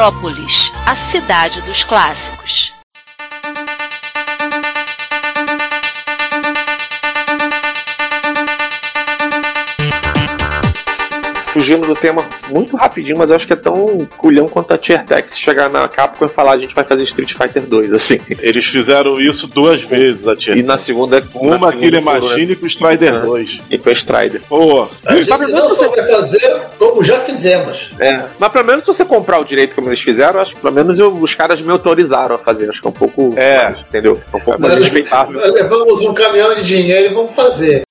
Retrópolis, a cidade dos clássicos. fugindo do tema muito rapidinho, mas eu acho que é tão culhão quanto a Tier Tex chegar na Capcom e falar a gente vai fazer Street Fighter 2, assim. Eles fizeram isso duas vezes, a Tier E na segunda. Uma na Killer segunda foram, Machine com o Strider Ah. 2. E com a Strider. Pô, A gente não só vai fazer, como já fizemos. É, mas pelo menos se você comprar o direito como eles fizeram, acho que pelo menos eu- os caras me autorizaram a fazer. Acho que é um pouco. É. mais, entendeu? É um pouco mais respeitável. levamos um caminhão de dinheiro e vamos fazer.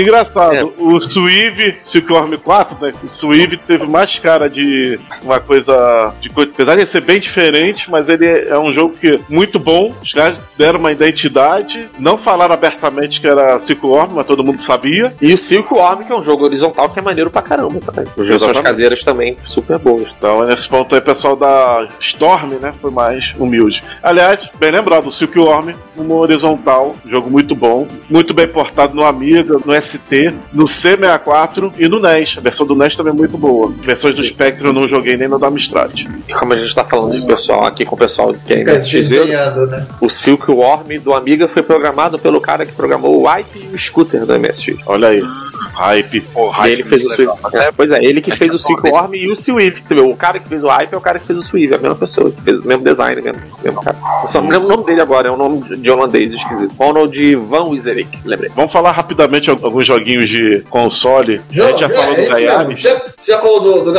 Engraçado, É. o Suive Silkworm 4, né? O Suive teve mais cara de uma coisa de coisa. Apesar de ser bem diferente, mas ele é um jogo que muito bom. Os caras deram uma identidade, não falaram abertamente que era Silkworm, mas todo mundo sabia. E o Silkworm, que é um jogo horizontal que é maneiro pra caramba também. As versões caseiras também, super boas. Então, nesse ponto aí, o pessoal da Storm, né, foi mais humilde. Aliás, bem lembrado, o Silkworm, um horizontal, jogo muito bom, muito bem portado no Amiga, no ST, no C64 e no NES. A versão do NES também é muito boa. Versões do Spectrum eu não joguei nem no da Amstrad. E como a gente tá falando de pessoal aqui com o pessoal que é Fica MSX, desdenhando, né? o Silkworm do Amiga foi programado pelo cara que programou o Wipe e o Scooter do MSX. Olha aí, hype. Porra, ele fez o Swift. É, pois é, ele que fez o Silkworm e o Swift. Você vê, o cara que fez o Hype é o cara que fez o Swift, é a mesma pessoa, que fez o mesmo design, mesmo, mesmo cara. Eu só não lembro o nome dele agora, é um nome de holandês esquisito. Ronald Van Wizerick, lembrei. Vamos falar rapidamente alguns joguinhos de console. a gente já falou é do isso mesmo. Gaiares, Já, você já falou do, do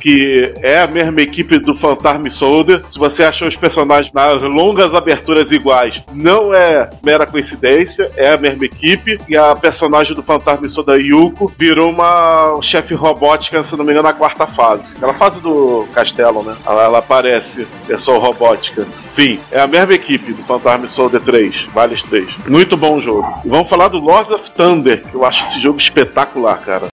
que é a mesma equipe do Phantasm Soldier. Se você achou os personagens nas longas aberturas iguais, não é mera coincidência, é a mesma equipe. E a personagem do Phantasm Soldier, Yuko, virou uma chefe robótica, se não me engano, na quarta fase. Aquela fase do castelo, né? Ela, ela aparece, pessoa robótica. Sim, é a mesma equipe do Phantasm Soldier 3, Vales 3. Muito bom jogo. E vamos falar do Lords of Thunder, que eu acho esse jogo espetacular, cara.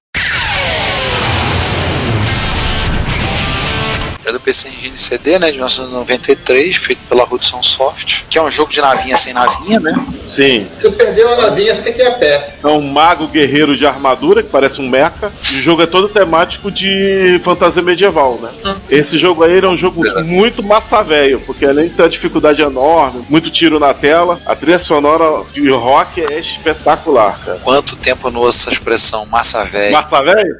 Do PC Engine CD, né? De 1993, feito pela Hudson Soft. Que é um jogo de navinha sem navinha, né? Sim, Se perdeu a navinha, você tem que ir a pé. É um mago guerreiro de armadura, que parece um mecha. E o jogo é todo temático de fantasia medieval, né? Esse jogo aí é um jogo Será? muito massa velho, porque além de ter uma dificuldade enorme, muito tiro na tela, a trilha sonora de rock é espetacular, cara. Quanto tempo eu não ouço essa expressão, massa velha? Massa velho?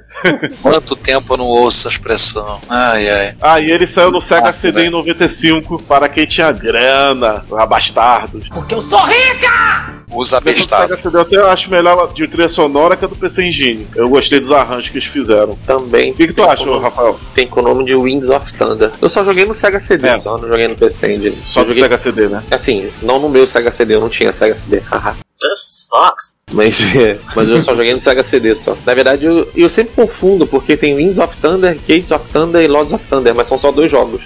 Quanto tempo eu não ouço essa expressão? Ai, ai. Ah, e ele saiu no Sega Massa, CD em velho. 95 para quem tinha grana, abastardos. Usa A versão do bestado. Sega CD eu até acho melhor de trilha sonora que a do PC Engine. Eu gostei dos arranjos que eles fizeram. Também. O que, que tu acha, Rafael? Tem com o nome de Winds of Thunder. Eu só joguei no Sega CD, É. só não joguei no PC Engine. Só Eu do joguei, Sega CD, né? Assim, não no meu Sega CD, eu não tinha Sega CD. Haha. Mas, é, mas eu só joguei no Sega CD só. Na verdade, eu, eu sempre confundo, porque tem Winds of Thunder, Gates of Thunder e Lords of Thunder, mas são só dois jogos.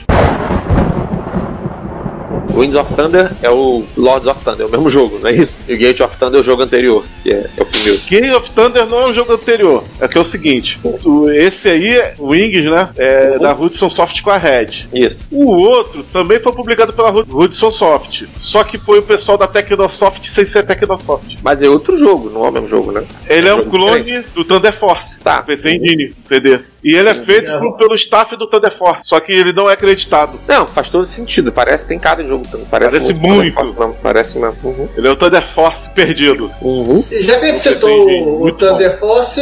Winds of Thunder é o Lords of Thunder, é o mesmo jogo, não é isso? E o Gate of Thunder é o jogo anterior, que é, é o primeiro. Game of Thunder não é um jogo anterior. É que é o seguinte: o- esse aí, o Wings, né? É da Hudson Soft com a Red. Isso. O outro também foi publicado pela Hud- Hudson Soft. Só que foi o pessoal da Tecnosoft sem ser Tecnosoft. Mas é outro jogo, não é o mesmo jogo, né? Ele é um jogo clone diferente. do Thunder Force. Tá. PC Engine, CD. E ele é feito É. por- pelo staff do Thunder Force. Só que ele não é acreditado. Não, faz todo sentido. Parece que tem cara de jogo. Parece, Parece muito. muito. Parece mesmo. Parece mesmo. Uhum. Ele é o Thunder Force perdido. Uhum. E já que a gente citou o, o Thunder Force.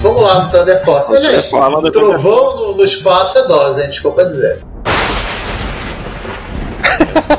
Vamos lá no Thunder Force. Aliás, trovão no, no espaço é dose, hein? Desculpa dizer.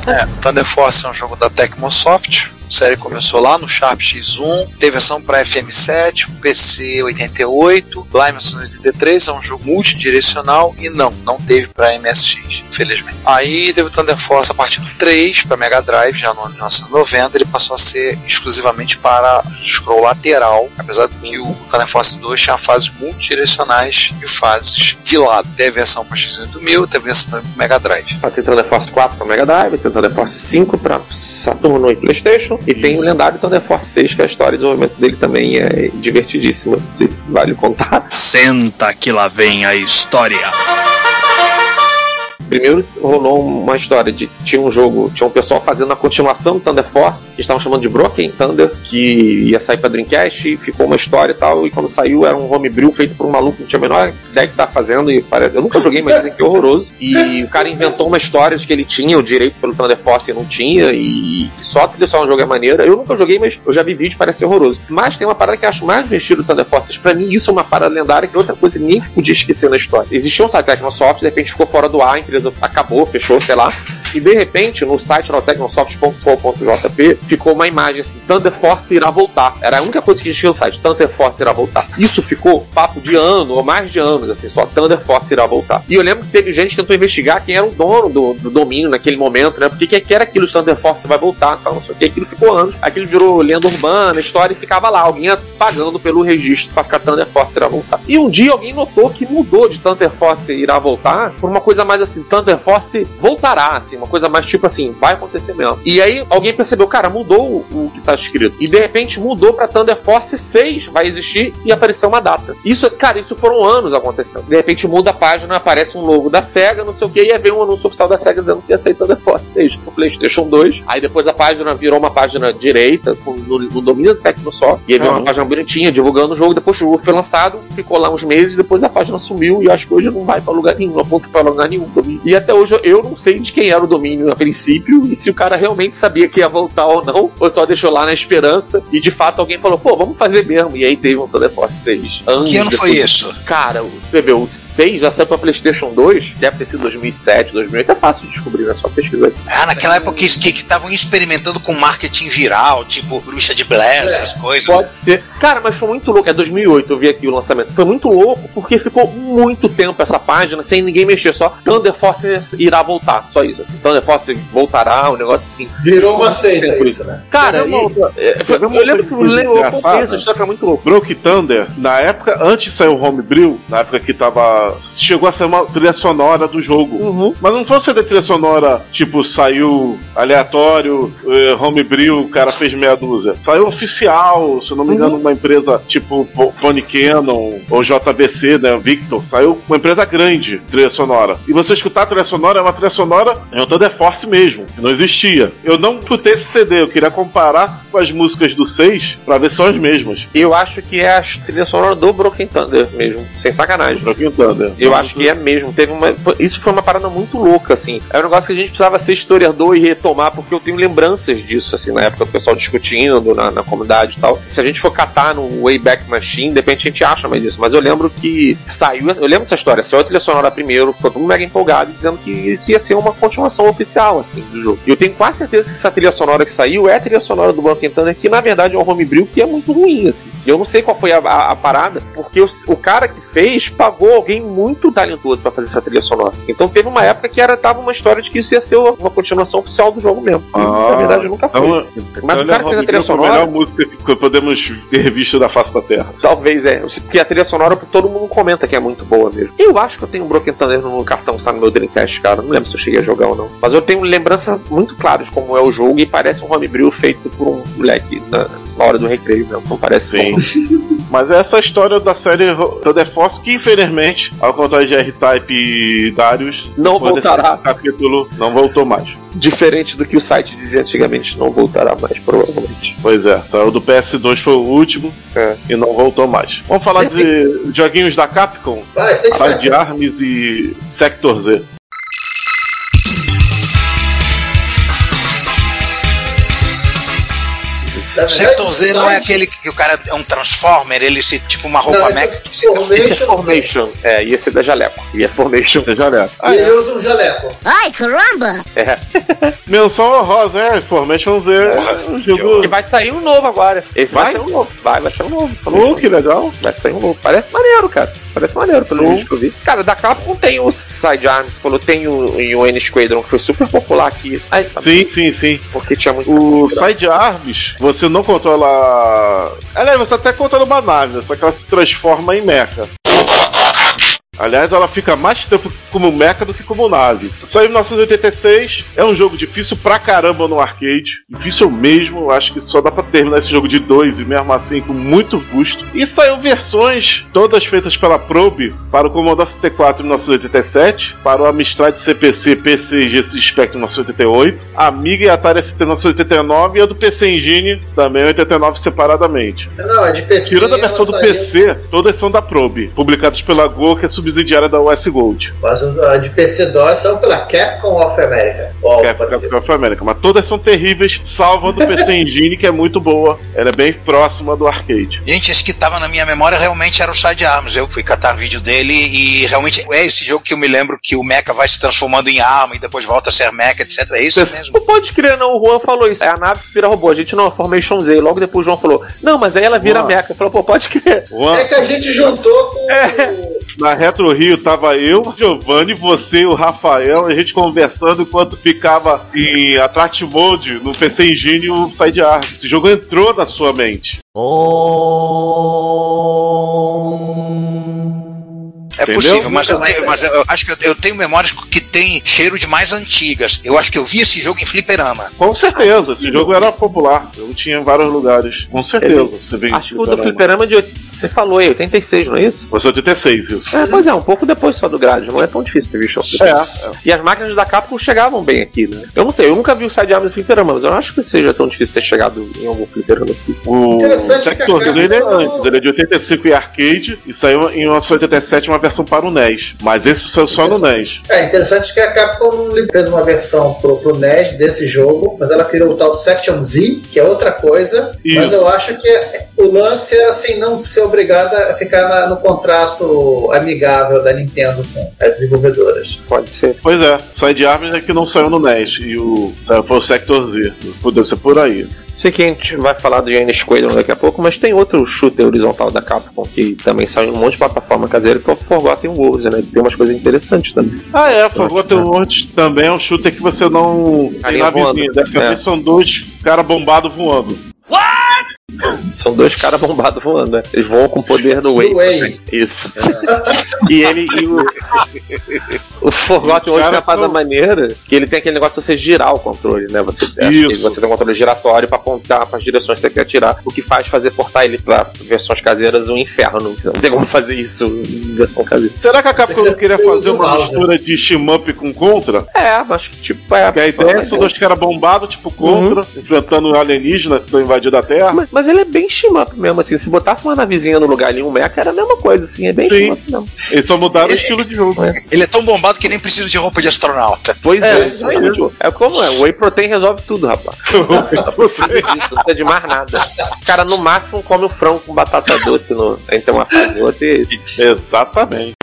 É, Thunder Force é um jogo da Tecmosoft. Série começou lá no Sharp X1, teve versão para FM7, PC 88, lá em 1983, é um jogo multidirecional e não, não teve para MSX, infelizmente. Aí teve o Thunder Force a partir do 3 para Mega Drive, já no ano de 1990, ele passou a ser exclusivamente para scroll lateral, apesar de que o Thunder Force 2 tinha fases multidirecionais e fases de lado. Teve versão para X8000, teve versão também para Mega Drive. Ah, Tem Thunder Force 4 pra Mega Drive, tem Thunder Force 5 pra Saturno e Playstation, e tem o lendário Thunder Force 6, que a história de desenvolvimento dele também é divertidíssima. Não sei se vale contar. Senta que lá vem a história. Primeiro rolou uma história de tinha um jogo, tinha um pessoal fazendo a continuação do Thunder Force, que estavam chamando de Broken Thunder, que ia sair pra Dreamcast, e ficou uma história e tal, e quando saiu era um homebrew feito por um maluco que não tinha a menor ideia que tá fazendo, e parece, eu nunca joguei, mas dizem que é horroroso. E o cara inventou uma história de que ele tinha o direito pelo Thunder Force e não tinha, e só que só um jogo é maneira. Eu nunca joguei, mas eu já vi vídeo, parece horroroso. Mas tem uma parada que eu acho mais vestido do Thunder Force. Pra mim, isso é uma parada lendária que outra coisa ninguém podia esquecer na história. Existia um site da Tecnosoft, de repente ficou fora do ar, a empresa acabou, fechou, sei lá. E de repente, no site tecnosoft.com.jp ficou uma imagem assim: Thunder Force irá voltar. Era a única coisa que existia no site: Thunder Force irá voltar. Isso ficou papo de ano ou mais de anos, assim, só Thunder Force irá voltar. E eu lembro que teve gente que tentou investigar quem era o dono do, do domínio naquele momento, né? Porque que era aquilo de Thunder Force vai voltar, tal, não sei o que. Aquilo ficou anos. Aquilo virou lenda urbana, história e ficava lá. Alguém ia pagando pelo registro pra ficar Thunder Force irá voltar. E um dia alguém notou que mudou de Thunder Force irá voltar por uma coisa mais assim: Thunder Force voltará, assim, uma coisa mais tipo assim, vai acontecer mesmo. E aí alguém percebeu, cara, mudou o, o que tá escrito. E de repente mudou pra Thunder Force 6, vai existir e apareceu uma data. Isso, cara, isso foram anos acontecendo. De repente muda a página, aparece um logo da SEGA, não sei o que, e aí vem um anúncio oficial da SEGA dizendo que ia sair Thunder Force 6 pro PlayStation 2. Aí depois a página virou uma página direita, com, no, no domínio do Tecnosoft. E aí veio uma página bonitinha, divulgando o jogo. Depois o jogo foi lançado, ficou lá uns meses, depois a página sumiu e acho que hoje não vai pra lugar nenhum, não aponta pra lugar nenhum. E até hoje eu não sei de quem era o domínio a princípio e se o cara realmente sabia que ia voltar ou não, ou só deixou lá na esperança e de fato alguém falou, pô, vamos fazer mesmo. E aí teve um Thunder Force 6. Anos Que ano foi depois. isso? Cara, você vê, o 6 já saiu pra PlayStation 2, deve ter sido 2007, 2008, é fácil de descobrir, né? Só pesquisar aqui. Ah, naquela época que estavam que, estavam experimentando com marketing viral, tipo bruxa de Blair, essas coisas. Pode ser. Cara, mas foi muito louco. É 2008, eu vi aqui o lançamento. Foi muito louco porque ficou muito tempo essa página sem ninguém mexer. Só Thunder Force irá voltar. Só isso, assim. Thunder Force voltará, um negócio assim. Virou uma seita isso, né? Cara, uma e- foi- eu lembro que eu acompanhei essa história, foi muito louco. Broke Thunder, na época, antes de sair o Homebrew, na época que tava. Chegou a ser uma trilha sonora do jogo. Uhum. Mas não foi ser da trilha sonora, tipo, saiu aleatório, eh, Homebrew, o cara fez meia dúzia. Saiu oficial, se eu não me engano, uma empresa tipo Phone Canon ou JBC, né? Victor. Saiu uma empresa grande, trilha sonora. E você escutar a trilha sonora, é uma trilha sonora, é um Thunder Force mesmo, que não existia. Eu não escutei esse CD, eu queria comparar com as músicas do 6 pra ver se são as mesmas. Eu acho que é a trilha sonora do Broken Thunder mesmo. Sem sacanagem. Broken Thunder. Eu acho que é mesmo. Teve uma, foi- isso foi uma parada muito louca, assim. É um negócio que a gente precisava ser historiador e retomar, porque eu tenho lembranças disso, assim, na época do pessoal discutindo na, na comunidade e tal. Se a gente for catar no Wayback Machine, de repente a gente acha mais isso. Mas eu lembro que saiu. Eu lembro dessa história. Saiu a trilha sonora primeiro, ficou todo mundo mega empolgado, dizendo que isso ia ser uma continuação oficial, assim, do jogo. E eu tenho quase certeza que essa trilha sonora que saiu é a trilha sonora do Broken Thunder, que na verdade é um homebrew que é muito ruim, assim. E eu não sei qual foi a, a- a parada, porque o, o cara que fez pagou alguém muito talentoso pra fazer essa trilha sonora. Então teve uma época que era tava uma história de que isso ia ser uma, continuação oficial do jogo mesmo. E, na verdade nunca foi. Então, Mas então o cara que fez a trilha foi a sonora, melhor música que podemos ter visto da face da Terra. talvez é. Porque a trilha sonora todo mundo comenta que é muito boa mesmo. Eu acho que eu tenho um Broken Thunder no cartão que tá no meu Dreamcast, cara. Não lembro se eu cheguei a jogar ou não. Mas eu tenho lembrança muito clara de como é o jogo e parece um homebrew feito por um moleque na, na hora do recreio mesmo. Não parece bom. Mas essa é história da série Thunder Force, que infelizmente, ao contrário de R-Type e Darius, Não voltará. capítulo não voltou mais. Diferente do que o site dizia antigamente, não voltará mais, provavelmente. Pois é, saiu do PS2 foi o último É. e não voltou mais. Vamos falar de joguinhos da Capcom, Vai, de Arms e Sector Z. Sector Z não é aquele que, que o cara é um Transformer, ele se, tipo uma roupa Não, esse é mech. que fica- Formation. Esse é Formation. É, e esse é da Jaleco. E é Formation. Você já leva. E ele usa um jaleco. Ai, caramba! É. Menção honrosa, é. Formation Z. é um jogo. E vai sair um novo agora. Esse vai, Vai? sair um novo. Vai, vai sair um novo. Oh, que legal. Vai sair um novo. Parece maneiro, cara. Parece maneiro pelo vídeo que eu vi. Cara, da Capcom tem o Sidearms, falou, tem o, o N Squadron, que foi super popular aqui. Aí, tá, Sim, sim, sim. porque tinha muito. O Side Arms, você não controla. Aliás, você até controla uma nave, só que ela se transforma em mecha. Aliás, ela fica mais tempo como mecha do que como nave. Saiu em 1986, é um jogo difícil pra caramba no arcade. Difícil mesmo, acho que só dá pra terminar esse jogo de dois e mesmo assim com muito custo. E saiu versões todas feitas pela Probe para o Commodore 64 em 1987, para o Amstrad CPC, PC e GC Spectrum em 1988, Amiga e Atari ST em 1989 e a do PC Engine também em 89 separadamente. Não, é de PC. Tirando a versão do saiu- PC, todas são da Probe, publicadas pela Go, que é subsidiária da US Gold. Mas a de PC-DOS saiu pela Capcom of America. Parecido. Capcom of America. Mas todas são terríveis, salvo a do PC Engine, que é muito boa. Ela é bem próxima do arcade. Gente, esse que tava na minha memória realmente era o Side Arms. Eu fui catar vídeo dele e realmente é esse jogo que eu me lembro que o mecha vai se transformando em arma e depois volta a ser mecha, etc. É isso mesmo. Não pode crer, não. O Juan falou isso. É a nave que vira robô. A gente não, é Formation Z. Logo depois o João falou: Não, mas aí ela vira Juan. mecha. Falou, pô, pode crer. Juan, É que a gente juntou com. É. na Retro Rio tava eu, Giovanni, você e o Rafael, a gente conversando enquanto ficava em Attract Mode no PC Engine e o Side Arms. Esse jogo entrou na sua mente. É Entendeu? possível, mas, eu, tenho- mas eu acho que eu, eu tenho memórias que tem cheiro de mais antigas. Eu acho que eu vi esse jogo em fliperama. Com certeza, esse jogo era popular. Eu tinha em vários lugares. Com certeza. Você vê em Acho que o do Fliperama de. oit- Você falou aí, 86, não é isso? É 86, isso. É, pois é, um pouco depois só do grade. Não é tão difícil ter visto. É, é. E as máquinas da Capcom chegavam bem aqui, né? Eu não sei, eu nunca vi o Sidearms no Fliperama, mas eu não acho que seja tão difícil ter chegado em algum Fliperama aqui. O Interessante Capcom dele é não- antes, ele é de 85 e arcade e saiu em 1987 uma versão para o NES. Mas esse saiu só no NES. É interessante que a Capcom fez uma versão pro, pro NES desse jogo, mas ela criou o tal Section Z, que é outra coisa. Isso. Mas eu acho que o lance é assim, não ser obrigada a ficar na- no contrato amigável da Nintendo com as desenvolvedoras. Pode ser. Pois é, Side Arms é que não saiu no NES e o saiu foi o Sector Z. Deve ser por aí. Sei que a gente vai falar do Giant Squadron daqui a pouco, mas tem outro shooter horizontal da Capcom que também saiu em um monte de plataforma caseira, que é o Forgotten Wars, né? Tem umas coisas interessantes também. Ah, é, Forgotten World também é um shooter que você não tem navezinha. voando. Dessa É. vez são dois caras bombados voando. São dois caras bombados voando, né? Eles voam com o poder do Wave. Isso. e ele e o. O Forgotten uma parada são- maneira que ele tem aquele negócio de você girar o controle, né? Você, Isso. você tem um controle giratório pra apontar para as direções que você quer atirar, o que faz fazer portar ele pra versões caseiras um inferno. Não tem como fazer isso em versão caseira. Será que a Capcom não queria fazer uma mistura de shmup com Contra? É, mas tipo, é. Que a ideia são dois caras bombados, tipo Contra, enfrentando alienígenas que estão invadindo a Terra. Mas, mas ele é bem shmup mesmo, assim. Se botasse uma navezinha no lugar ali, um mecha, era a mesma coisa, assim. É bem shmup mesmo. Eles só mudaram o estilo de jogo. Ele é tão bombado que nem precisa de roupa de astronauta. Pois É, é, aí exatamente. é como é. O Whey Protein resolve tudo, rapaz. Não precisa disso, não precisa de mais nada. O cara, no máximo, come o frango com batata doce no, entre uma fase e outra e é isso. Exatamente.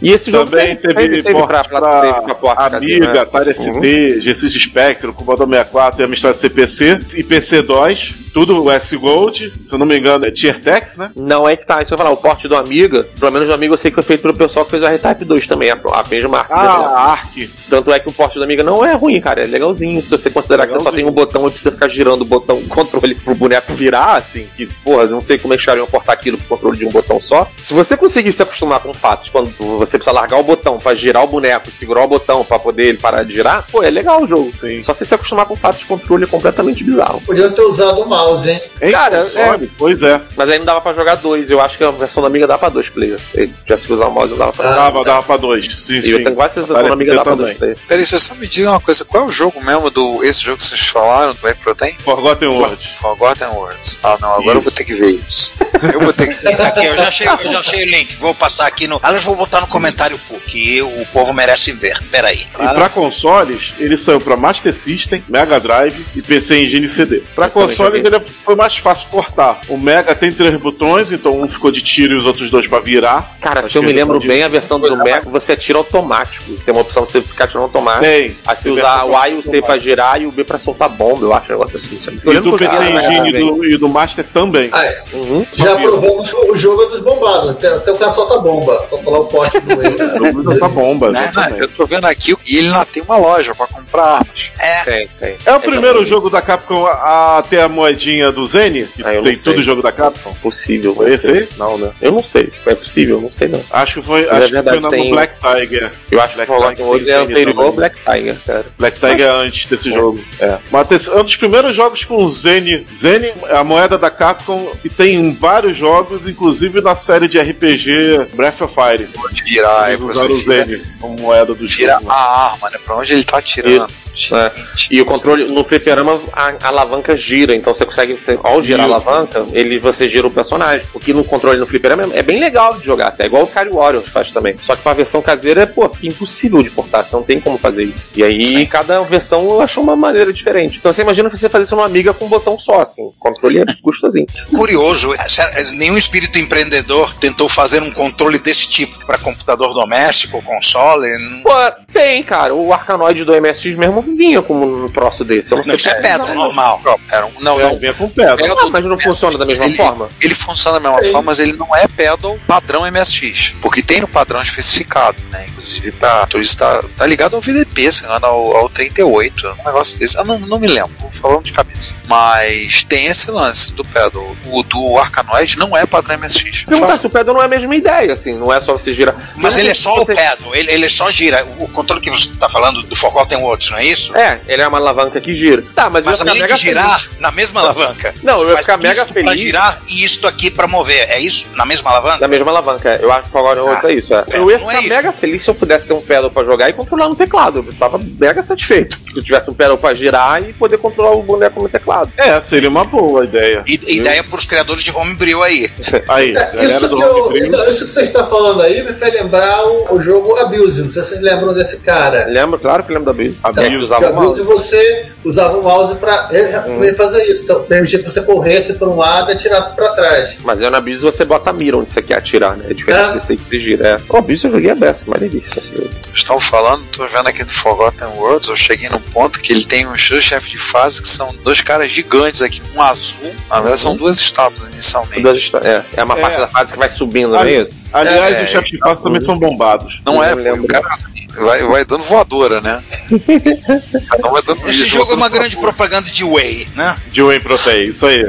E esse jogo Também teve, teve, teve porte pra, pra, teve pra Amiga, né? Atari ST, Uhum. GSX Spectrum, Commodore 64 e Amstrad CPC e PC2, tudo US Gold, se eu não me engano é Tier Tex, né? Não é que tá, isso eu ia falar, o porte do Amiga, pelo menos do Amiga eu sei que foi feito pelo pessoal que fez o R-Type 2 também, a, a marca. Ah, dele. Ark. Tanto é que o porte do Amiga não é ruim, cara, é legalzinho. Se você considerar que você só tem um botão e precisa ficar girando o botão controle pro boneco virar, assim, que, porra, não sei como é que chariam portar aquilo pro controle de um botão só. Se você conseguir se acostumar com o fato de quando você precisa largar o botão pra girar o boneco e segurar o botão pra poder ele parar de girar, pô, é legal o jogo. Sim. Só você se acostumar com o fato de controle é completamente bizarro. Podiam ter usado o mouse mouse, hein? Cara, console, Pois é. Mas aí não dava pra jogar dois. Eu acho que a versão da Amiga dá pra dois players. Se tivesse que usar o mouse, não dava pra Ah, Dava, dava pra dois. Sim, E eu sim. tenho quase certeza que a versão da Amiga dá pra dois players. Peraí, vocês só me digam uma coisa, qual é o jogo mesmo do. Esse jogo que vocês falaram do Web Protein? Forgotten World. Forgotten Words. Ah não, agora eu vou ter que ver isso. Eu vou ter que. Aqui, eu já achei, eu já achei o link. Vou passar aqui no. Aliás, vou botar no comentário que o povo merece ver. Peraí. E pra consoles, ele saiu pra Master System, Mega Drive e PC Engine CD. Pra Eu consoles, joguei. Foi mais fácil portar. O Mega tem três botões, então um ficou de tiro e os outros dois pra virar. Cara, Acho se eu que me lembro bem, a versão do Mega você atira automático. Tem uma opção de você ficar atirando automático. Tem. Aí se Tem usar o A e o C pra girar e o B pra soltar bomba, eu acho um negócio assim. Isso E do que PC Engine e do, e do Master também. Ah, é. Uhum. Já provamos o o jogo dos bombados. Até, até o cara solta bomba. Pra colar o pote do ele. Essa bomba, Né? Ah, eu tô vendo aqui e ele lá tem uma loja pra comprar armas. É, Tem, tem. É o primeiro jogo da Capcom a, a ter a moedinha do Zene, que Ah, eu não tem sei. tudo jogo da Capcom. Possível. Foi não esse aí? Não, né? Eu não sei. É possível, não sei não. Acho que foi, Mas acho é verdade, que foi na, tem- no Black Tiger. Eu acho que Black o Forgotten Tiger Worlds é anterior ao. Black Tiger, cara. Black Tiger é antes desse jogo. É. Mas é um dos primeiros jogos com Zene. Zene é a moeda da Capcom que tem em vários jogos, inclusive na série de RPG Breath of Fire. Pode virar, Eles usaram o vira, Zene como moeda do vira jogo. a arma, né? Pra onde ele tá atirando. Isso. É. E o controle no fliperama, a, a alavanca gira, então você consegue, você, ao girar a alavanca, ele, você gira o personagem. O que no controle no fliperama é bem legal de jogar, até igual o Cario Warriors faz também. Só que pra versão caseira, pô, fica impossível de portar, você não tem como fazer isso. E aí, Sim. cada versão achou uma maneira diferente. Então você imagina você fazer isso numa amiga com um botão só, assim. O controle é gostosinho. curioso. é, sério, Nenhum espírito empreendedor tentou fazer um controle desse tipo pra computador doméstico, console. não- Pô, tem, cara. O Arcanoid do MSX mesmo vinha com um troço desse. Eu não sei Não, isso é como pedra, normal. Era um, não, É, não. Vinha com pedra. Ah, mas não funciona da mesma ele, forma? Ele funciona da mesma Sim. forma, mas ele não é pedal padrão MSX. Porque tem no padrão especificado, né? Inclusive, pra, isso tá, tá ligado ao VDP, se não ao, ao 38, um negócio desse. Eu não, não me lembro, vou falando de cabeça. Mas tem esse lance do pedal. O do Arcanoid não é padrão MSX. Perguntar se o pedal não é a mesma ideia, assim, não é só você girar. Mas Não ele é só você- o pedal, ele, ele só gira. O controle que você tá falando do Forgotten Worlds, não é isso? É, ele é uma alavanca que gira. Tá, mas, Mas além ficar de girar feliz. na mesma alavanca. Não, eu ia ficar mega isto pra feliz. girar e isto aqui pra mover. É isso? Na mesma alavanca? Da mesma alavanca, é. eu acho que agora Ah, é isso. É. é, Eu ia não ficar é mega feliz se eu pudesse ter um pedal pra jogar e controlar no teclado. Eu tava mega satisfeito. Se eu tivesse um pedal pra girar e poder controlar o boneco no teclado. É, seria uma boa ideia. E, ideia pros criadores de Homebrew aí. Aí, É, galera isso, do que eu- Homebrew. então, isso que você está falando aí me fez lembrar o, o jogo Abuse. Não sei se vocês lembram desse cara. Lembro, claro que lembro da Bill. A É, se Bill. usava o Que Abuse mouse. você usava o mouse pra é, Hum. fazer isso. Então, permitia que você corresse para um lado e atirasse pra trás. Mas aí na Bill você bota a mira onde você quer atirar, né? É diferente É. desse aí que você gira. É. Pô, Bill eu joguei a beça, delícia. Vocês estão falando, tô vendo aqui do Forgotten Worlds, eu cheguei num ponto que ele tem dois chefes de fase que são dois caras gigantes aqui, um azul, na verdade são duas estátuas inicialmente. Duas É, é uma É. parte da fase que vai subindo, não é isso? Aliás, É, os chefes de fase também são bombados. Não é, pô, lembro. o cara vai, vai dando voadora, né? Cada um vai dando Esse jogo é uma grande propaganda de Whey, né? De Wayne Protein, isso aí.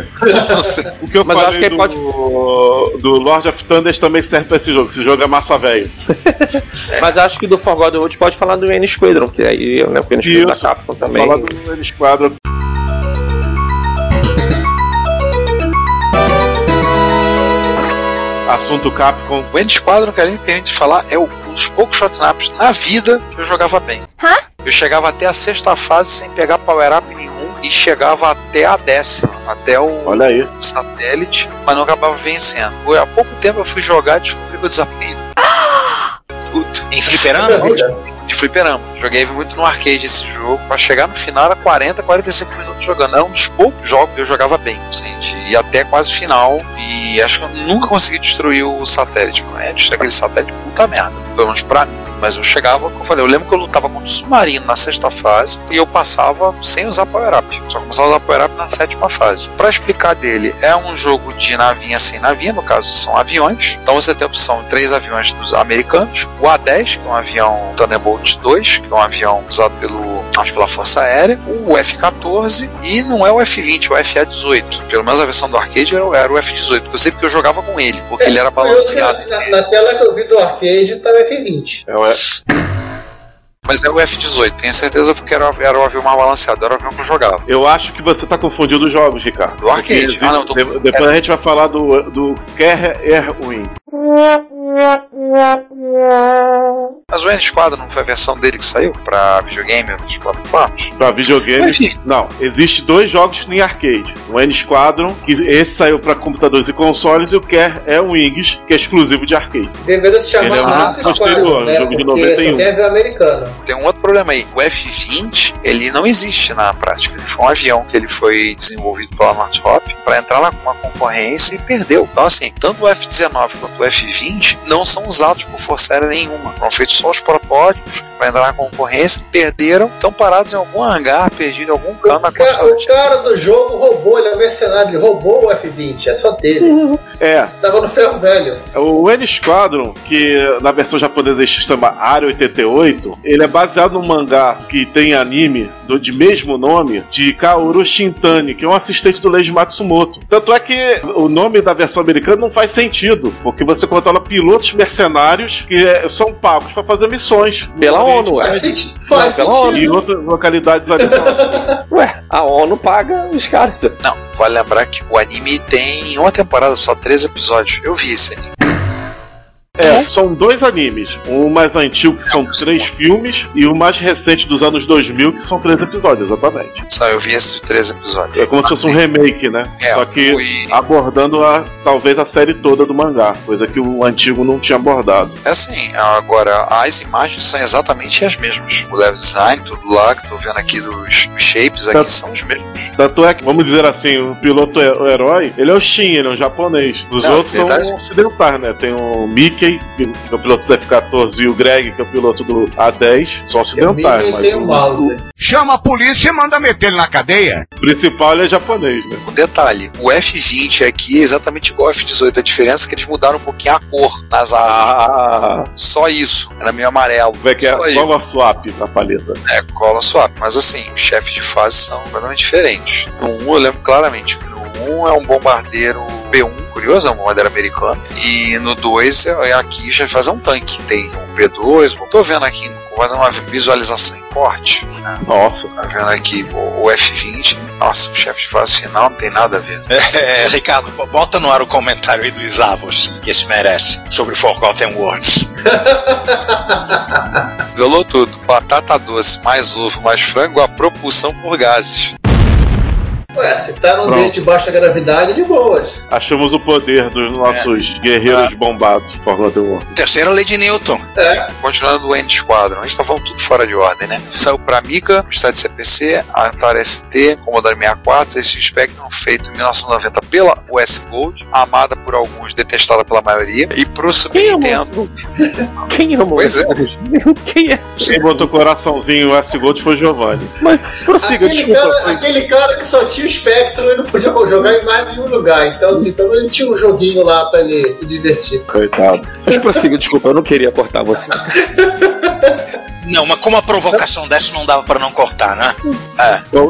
O que eu Mas eu falei acho que do, pode- do Lord of Thunder também serve pra esse jogo. Esse jogo é massa velho. Mas acho que do Forgotten World pode falar do N Squadron, que aí eu lembro que o N Squadron da. Capcom também. Falar do Squadron. Assunto Capcom. O End Squadron, que me permite falar, é um dos poucos shotnaps na vida que eu jogava bem. Eu chegava até a sexta fase sem pegar power-up nenhum e chegava até a décima, até o Olha aí. satélite, mas não acabava vencendo. Há pouco tempo eu fui jogar e descobri que eu desaprendi tudo. Em fliperama? De fliperama. Joguei muito no arcade esse jogo. Pra chegar no final era 40, 45 minutos jogando. Era um dos poucos jogos que eu jogava bem. De ir até quase o final. E acho que eu nunca consegui destruir o satélite. Mas destruir aquele satélite, puta merda. Pelo menos pra mim. Mas eu chegava, eu falei, eu lembro que eu lutava contra o submarino na sexta fase e eu passava sem usar power-up. Só começava a usar power-up na sétima fase. Pra explicar dele, é um jogo de navinha sem navinha, no caso são aviões. Então você tem a opção de três aviões dos americanos, o A-10, que é um avião Thunderbolt 2, que é um avião usado pelo, acho pela Força Aérea, o F-14 e não é o F-20, o FA-18. Pelo menos a versão do arcade era, o- era o F-18, porque eu sei porque eu jogava com ele, porque ele era que balanceado. Na, na tela que eu vi do arcade tava F20. É o Mas é o F-18, tenho certeza porque era, era o avião mais balanceado, era o avião que eu jogava. Eu acho que você tá confundindo os jogos, Ricardo. Do arcade. Porque existe- Ah, não, tô- de- Depois a gente vai falar do, do Kerr Airwing. Mas o N-Squadron não foi a versão dele que saiu pra videogame e outras plataformas? Pra videogame. Não, existe dois jogos em arcade. O N Squadron, que esse saiu pra computadores e consoles, e o Kerr Airwings, que é exclusivo de arcade. Deveria se Ele é chamar um Rato posterior, Squadron, um né? jogo de Porque 91. só tem avião americano. Tem um outro problema aí. O F-20, ele não existe na prática. Ele foi um avião que ele foi desenvolvido pela Northrop para entrar na uma concorrência e perdeu. Então, assim, tanto o F-19 quanto o F-20 não são usados por Força Aérea nenhuma. Foram feitos só os protótipos para entrar na concorrência, perderam, estão parados em algum hangar, perdido em algum canto na O, ca- o cara do jogo roubou, ele é um mercenário, ele roubou o F-20, é só dele. É, Tava no ferro velho. o N Squadron, que na versão japonesa se chama Área 88, ele é baseado num mangá que tem anime do, de mesmo nome de Kaoru Shintani, que é um assistente do Leiji Matsumoto. Tanto é que o nome da versão americana não faz sentido, porque você controla pilotos mercenários que é, são pagos para fazer missões. Pela No ONU, Faz, ué. senti- faz pela sentido. E outras localidades ali. Ué, a ONU paga os caras. Não, vale lembrar que o anime tem uma temporada só, três episódios. Eu vi esse anime. É, são dois animes. O mais antigo, que são três filmes, e o mais recente dos anos 2000, que são três episódios, exatamente. Só eu vi esse de três episódios. É como se fosse um remake, né? É, Só que fui- abordando a, talvez a série toda do mangá, coisa que o antigo não tinha abordado. É assim, agora as imagens são exatamente as mesmas. O level design, tudo lá, que tô vendo aqui dos shapes aqui Tá. são os mesmos. Tanto é que, vamos dizer assim, o piloto o herói, ele é o Shin, ele é um japonês. Os Não, outros são ocidentais, né? Tem o Mickey, que é o piloto do F-14, e o Greg, que é o piloto do A10, são. Mickey e mas o o. Chama a polícia e manda meter ele na cadeia. o principal ele é japonês, né? O detalhe, o F20 aqui é exatamente igual ao F18. A diferença é que eles mudaram um pouquinho a cor nas asas. Ah, Só isso. Era meio amarelo. como é que é? Color swap na paleta. É, cola swap. Mas assim, os chefes de fase são completamente diferentes. No 1 eu lembro claramente que no 1 é um bombardeiro B1, curioso, é um bombardeiro americano. E no 2 é, aqui já faz um tanque. Tem um B2, eu tô vendo aqui fazendo uma visualização em corte. Né? Nossa. Tá vendo aqui o, o F20. Nossa, o chefe de fase final não tem nada a ver. É, Ricardo, bo- bota no ar o comentário aí do Isavos, que esse merece, sobre Forgotten Words. Violou tudo. Batata doce, mais ovo, mais frango, a propulsão por gases. Ué, se tá num Pronto. ambiente de baixa gravidade, é de boas. Achamos o poder dos nossos guerreiros bombados, Forgotten World. Terceira lei de Newton. É, Continuando o End Squadron, a gente tá falando tudo fora de ordem, né? Saiu pra Amiga, Amstrad CPC, Atari ST, Commodore 64, esse Spectrum, feito em 1990 pela US Gold, amada por alguns, detestada pela maioria, e pro Super Quem é o Nintendo. Quem amou Pois é. Quem é? Quem botou coraçãozinho S Gold foi Giovanni. Mas prossiga, aquele, desculpa. cara, aquele cara que só tinha o Spectrum e não podia jogar em mais nenhum lugar. Então, assim, então ele tinha um joguinho lá pra ele se divertir. Coitado. Mas prossiga, desculpa, eu não queria cortar você. Não, mas como a provocação dessa não dava pra não cortar, né?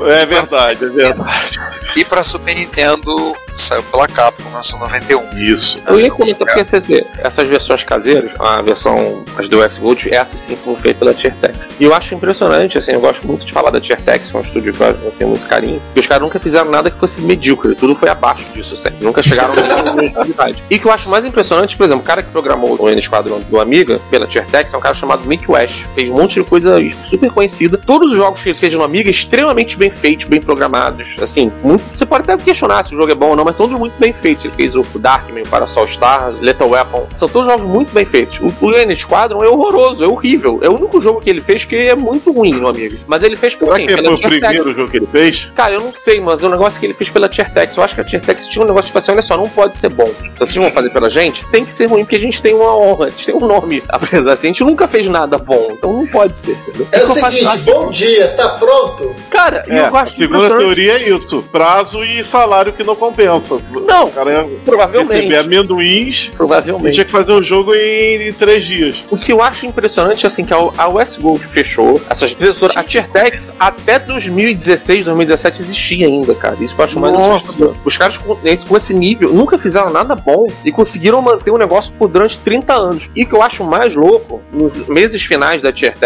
É verdade, é verdade. E pra Super Nintendo, saiu pela Capcom em 1991. Isso. Eu ia comentar porque você vê, essas versões caseiras, a versão, as do S Gold, essas sim foram feitas pela Tiertex. E eu acho impressionante, assim, eu gosto muito de falar da Tiertex, que é um estúdio que eu tenho muito carinho, porque os caras nunca fizeram nada que fosse medíocre, tudo foi abaixo disso sempre, nunca chegaram a nenhuma qualidade. E que eu acho mais impressionante, por exemplo, o cara que programou o N Squadron do Amiga, pela Tiertex, é um cara chamado Mick West, fez um monte de coisa super conhecida. Todos os jogos que ele fez no Amiga, extremamente bem feitos, bem programados, assim, muito, você pode até questionar se o jogo é bom ou não, mas todos muito bem feitos. Ele fez o Darkman, o Parasol Stars, Lethal Weapon, são todos jogos muito bem feitos. O, o N Squadron é horroroso, é horrível. É o único jogo que ele fez que é muito ruim no Amiga. Mas ele fez por Será quem? que foi o primeiro jogo que ele fez? Cara, eu não sei, mas o negócio que ele fez pela Tiertex, eu acho que a Tiertex tinha um negócio tipo assim, olha só, não pode ser bom. Se vocês vão fazer pela gente, tem que ser ruim, porque a gente tem uma honra, a gente tem um nome. Apesar assim, a gente nunca fez nada bom, então não pode ser, entendeu? É o faço- seguinte, bom dia, tá pronto? Cara, É, eu a acho segunda impressionante- teoria é isso: prazo e salário que não compensa. Não, O cara provavelmente. receber amendoins Provavelmente. tinha que fazer o jogo em, em três dias. O que eu acho impressionante é assim que a, a Westgold fechou, essas a Tiertex até 2016, 2017 existia ainda, cara. Isso que eu acho mais Nossa. assustador. Os caras com esse, com esse nível nunca fizeram nada bom e conseguiram manter o negócio por durante 30 anos. E o que eu acho mais louco, nos meses finais da Tiertex,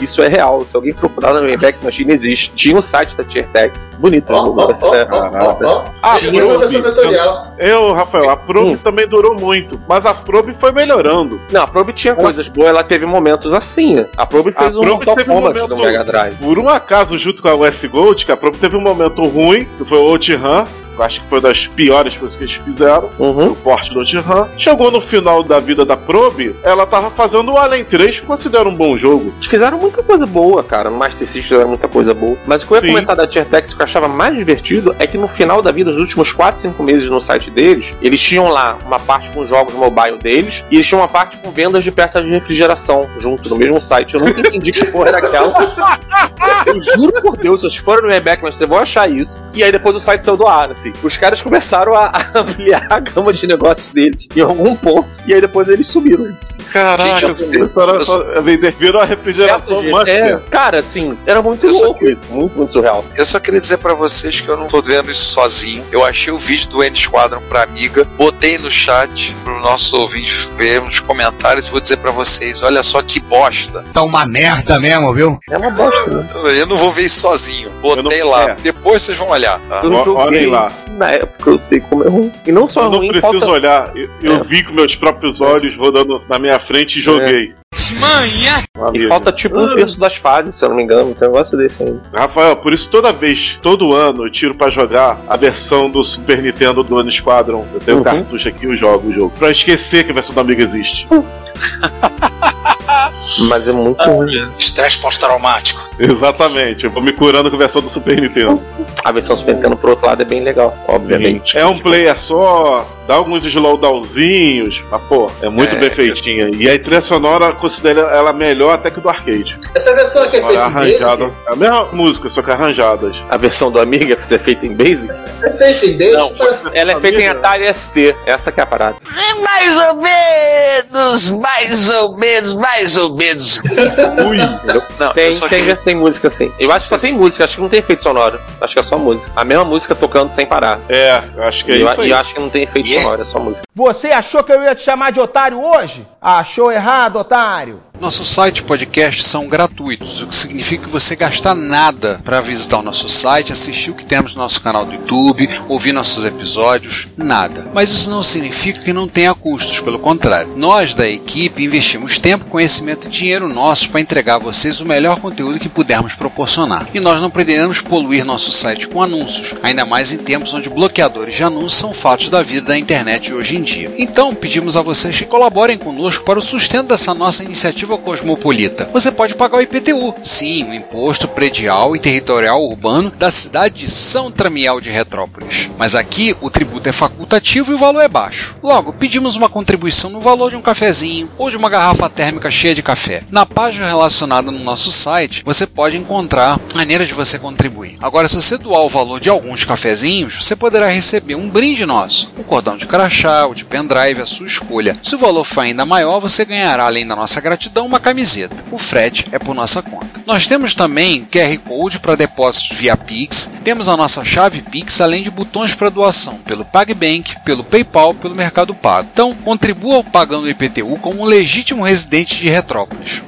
isso é real. Se alguém procurar na Wayback Machine, existe. Tinha o site da Tiertex. Bonito, Ó, né? Esse- ó, é. Ah, Tinha versão vetorial. Eu, Rafael, a Probe Hum. também durou muito, mas a Probe foi melhorando. Não, a Probe tinha coisas boas, ela teve momentos assim. A Probe fez A um Probe Mortal teve um Kombat momento- no Mega Drive. Por um acaso, junto com a Westgold, que a Probe teve um momento ruim, que foi o Outrun, eu acho que foi das piores coisas que eles fizeram. Uhum. o porte do Outrun. Chegou no final da vida da Probe, ela tava fazendo o Alien 3, que eu considero um bom jogo. Eles fizeram muita coisa boa, cara. No Master System fizeram muita coisa boa. Mas o que eu ia Sim. comentar da Tiertex que eu achava mais divertido é que no final da vida, os últimos 4, 5 meses no site deles, eles tinham lá uma parte com jogos mobile deles e eles tinham uma parte com vendas de peças de refrigeração junto no mesmo site. Eu nunca entendi que porra era aquela. Eu juro por Deus, se vocês forem no Rebeck, mas vocês vão achar isso. E aí depois o site saiu do ar, assim. Os caras começaram a, a ampliar a gama de negócios deles em algum ponto. E aí depois eles. Caraca, eu- eu sou- a vender, virou a refrigeração Monster. é, cara, assim, era muito Eu louco isso. Muito, muito surreal. Eu só queria dizer pra vocês que eu não tô vendo isso sozinho. Eu achei o vídeo do N Squadron pra amiga, botei no chat pro nosso ouvinte ver nos comentários e vou dizer pra vocês: olha só que bosta. Tá uma merda mesmo, viu? É uma bosta, né? Eu não vou ver isso sozinho. Botei Eu não- lá. é. Depois vocês vão olhar, tá? Eu olhem lá. Na época eu sei como é ruim. E não só Eu não ruim, preciso falta. olhar, eu, eu É. vi com meus próprios olhos rodando na minha frente e joguei. Manha! E falta tipo um terço das fases, se eu não me engano. Tem um negócio desse aí. Rafael, por isso toda vez, todo ano, eu tiro pra jogar a versão do Super Nintendo do Ano Squadron. Eu tenho o Uhum. cartucho aqui e eu jogo o jogo. Pra esquecer que a versão da Amiga existe. Mas é muito ruim. Estresse pós-traumático. Exatamente, eu vou me curando com a versão do Super Nintendo. A versão Super Nintendo, por outro lado, é bem legal, obviamente. É um player só, dá alguns slowdownzinhos, mas pô, é muito É, bem feitinha. E a trilha sonora eu considero ela melhor até que do arcade. Essa versão aqui é feita em arranjada. Basic? É a mesma música, só que arranjadas. A versão do Amiga é feita em Basic. É feita em Basic? Não, Parece- Ela é feita em Amiga. Atari ST. Essa que é a parada. Mais ou menos, mais ou menos, mais ou menos. Ui, Não, eu Tem, só tem, queria- tem música assim. Eu acho que só tem música, acho que não tem efeito sonoro. Acho que é só música. A mesma música tocando sem parar. é, eu acho que é e, eu, isso aí. e eu acho que não tem efeito Yeah. sonoro, é só música. Você achou que eu ia te chamar de otário hoje? Achou errado, otário. Nosso site e podcast são gratuitos, o que significa que você gasta nada para visitar o nosso site, assistir o que temos no nosso canal do YouTube, ouvir nossos episódios, nada. Mas isso não significa que não tenha custos, pelo contrário. Nós da equipe investimos tempo, conhecimento dinheiro nossos para entregar a vocês o melhor conteúdo que pudermos proporcionar. E nós não pretendemos poluir nosso site com anúncios, ainda mais em tempos onde bloqueadores de anúncios são fatos da vida da internet hoje em dia. Então, pedimos a vocês que colaborem conosco para o sustento dessa nossa iniciativa cosmopolita. Você pode pagar o IPTU, sim, o Imposto Predial e Territorial Urbano da cidade de São Tramiel de Retrópolis. Mas aqui o tributo é facultativo e o valor é baixo. Logo, pedimos uma contribuição no valor de um cafezinho ou de uma garrafa térmica cheia de café. Na página relacionada no nosso site, você pode encontrar maneiras de você contribuir. Agora, se você doar o valor de alguns cafezinhos, você poderá receber um brinde nosso, um cordão de crachá ou de pendrive, a sua escolha. Se o valor for ainda maior, você ganhará, além da nossa gratidão, uma camiseta. O frete é por nossa conta. Nós temos também QR Code para depósitos via Pix, temos a nossa chave Pix, além de botões para doação pelo PagBank, pelo PayPal, pelo Mercado Pago. Então, contribua pagando o IPTU como um legítimo residente de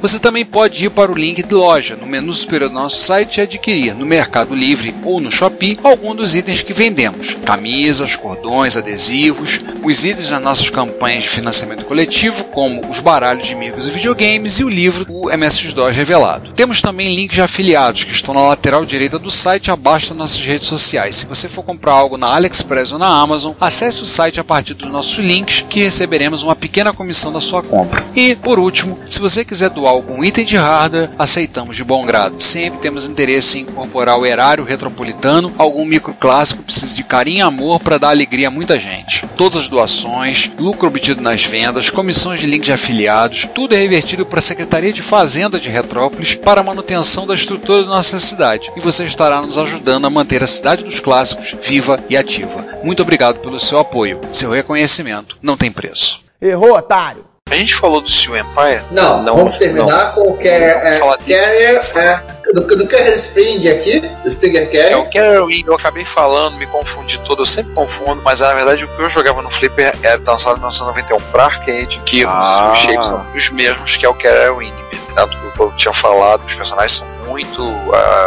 Você também pode ir para o link de loja no menu superior do nosso site e adquirir no Mercado Livre ou no Shopee algum dos itens que vendemos: camisas, cordões, adesivos, os itens das nossas campanhas de financiamento coletivo, como os baralhos de amigos e videogames e o livro O MSX2 Revelado. Temos também links de afiliados que estão na lateral direita do site abaixo das nossas redes sociais. Se você for comprar algo na AliExpress ou na Amazon, acesse o site a partir dos nossos links que receberemos uma pequena comissão da sua compra. E, por último, se você quiser doar algum item de hardware, aceitamos de bom grado. Sempre temos interesse em incorporar o erário retropolitano, algum microclássico que precisa de carinho e amor para dar alegria a muita gente. Todas as doações, lucro obtido nas vendas, comissões de link de afiliados, tudo é revertido para a Secretaria de Fazenda de Retrópolis para a manutenção da estrutura da nossa cidade. E você estará nos ajudando a manter a cidade dos clássicos viva e ativa. Muito obrigado pelo seu apoio. Seu reconhecimento não tem preço. Errou, otário. A gente falou do Steel Empire? Não, Não, vamos terminar com o Carrier, é, Carrier é, do, do Carrier Spring aqui, do Springer É Carrier. o Carrier Wing, eu acabei falando, me confundi todo, eu sempre confundo, mas na verdade o que eu jogava no Flipper era lançado em 1991 pra arcade, que Ah. os shapes são os mesmos que é o Carrier Wing. Tanto que eu tinha falado, os personagens são muito.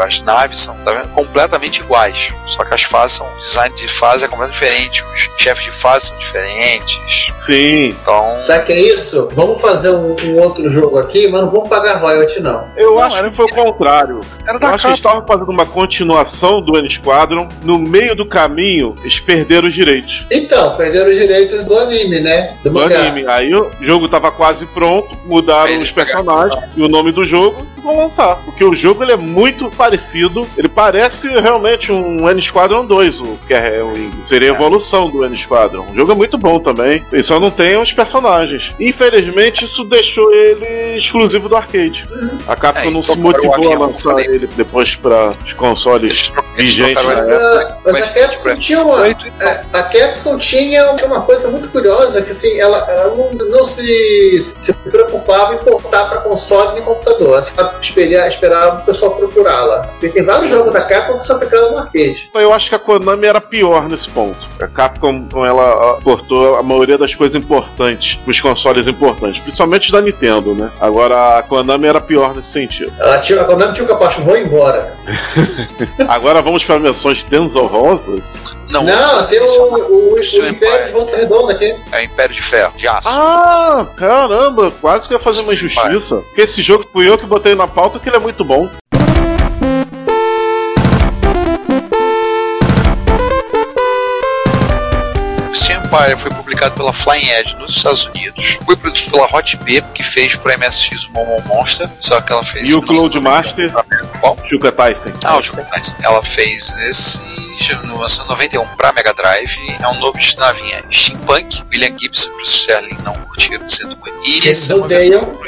As naves são tá vendo? completamente iguais. Só que as fases são. O design de fase é completamente diferente, os chefes de fase são diferentes. Sim. Então. Sabe que é isso? Vamos fazer um, um outro jogo aqui, mas não vamos pagar royalty, não. Eu acho que foi o contrário. Era Eu da acho que eles capa. estavam fazendo uma continuação do N-Squadron. No meio do caminho, eles perderam os direitos Então, perderam os direitos do anime, né? Do do anime. Aí o jogo tava quase pronto, mudaram Eles os personagens e o nome do jogo e vão lançar. Porque o jogo ele é muito parecido. Ele parece realmente um N-Squadron 2, o Carrier Wing. Seria a evolução do N-Squadron. O jogo é muito bom também. Ele só não tem os personagens. Infelizmente, isso deixou ele exclusivo do arcade. A Capcom É, não se o motivou a lançar ele depois para os consoles vigentes o Mas, época. a, mas a Capcom tinha uma. é, a Capcom tinha uma coisa muito curiosa, que assim, ela, ela não, não se, se preocupava em portar para console nem computador. Ela esperava, o pessoal procurá-la. Porque tem vários jogos da Capcom que só ficaram no arcade. Eu acho que a Konami era pior nesse ponto. A Capcom, ela ó, cortou a maioria das coisas importantes, os consoles importantes, principalmente da Nintendo, né? Agora a Konami era pior nesse sentido. Ela tinha, a Konami tinha o capacho, vou embora. Agora vamos para menções tensorrosas. Não, Não, o- tem o, o, o, Isso é Império de Volta Redonda aqui. É o Império de Ferro, de aço. Ah, caramba, quase que eu ia fazer uma injustiça. Porque esse jogo fui eu que botei na pauta que ele é muito bom. O Steam Empire foi publicado pela Flying Edge nos Estados Unidos. Foi produzido pela Hot B, que fez pro MSX o Momon Monster. Só que ela fez. E o Cloud Master, Qual? Shuka Tyson. Ah, o Jogo Tyson. Ela fez nesse. No 1991 pra Mega Drive. É um novo de navinha Steampunk. William Gibson e Bruce Sterling não curtiram, sinto muito. E Eles esse é odeiam.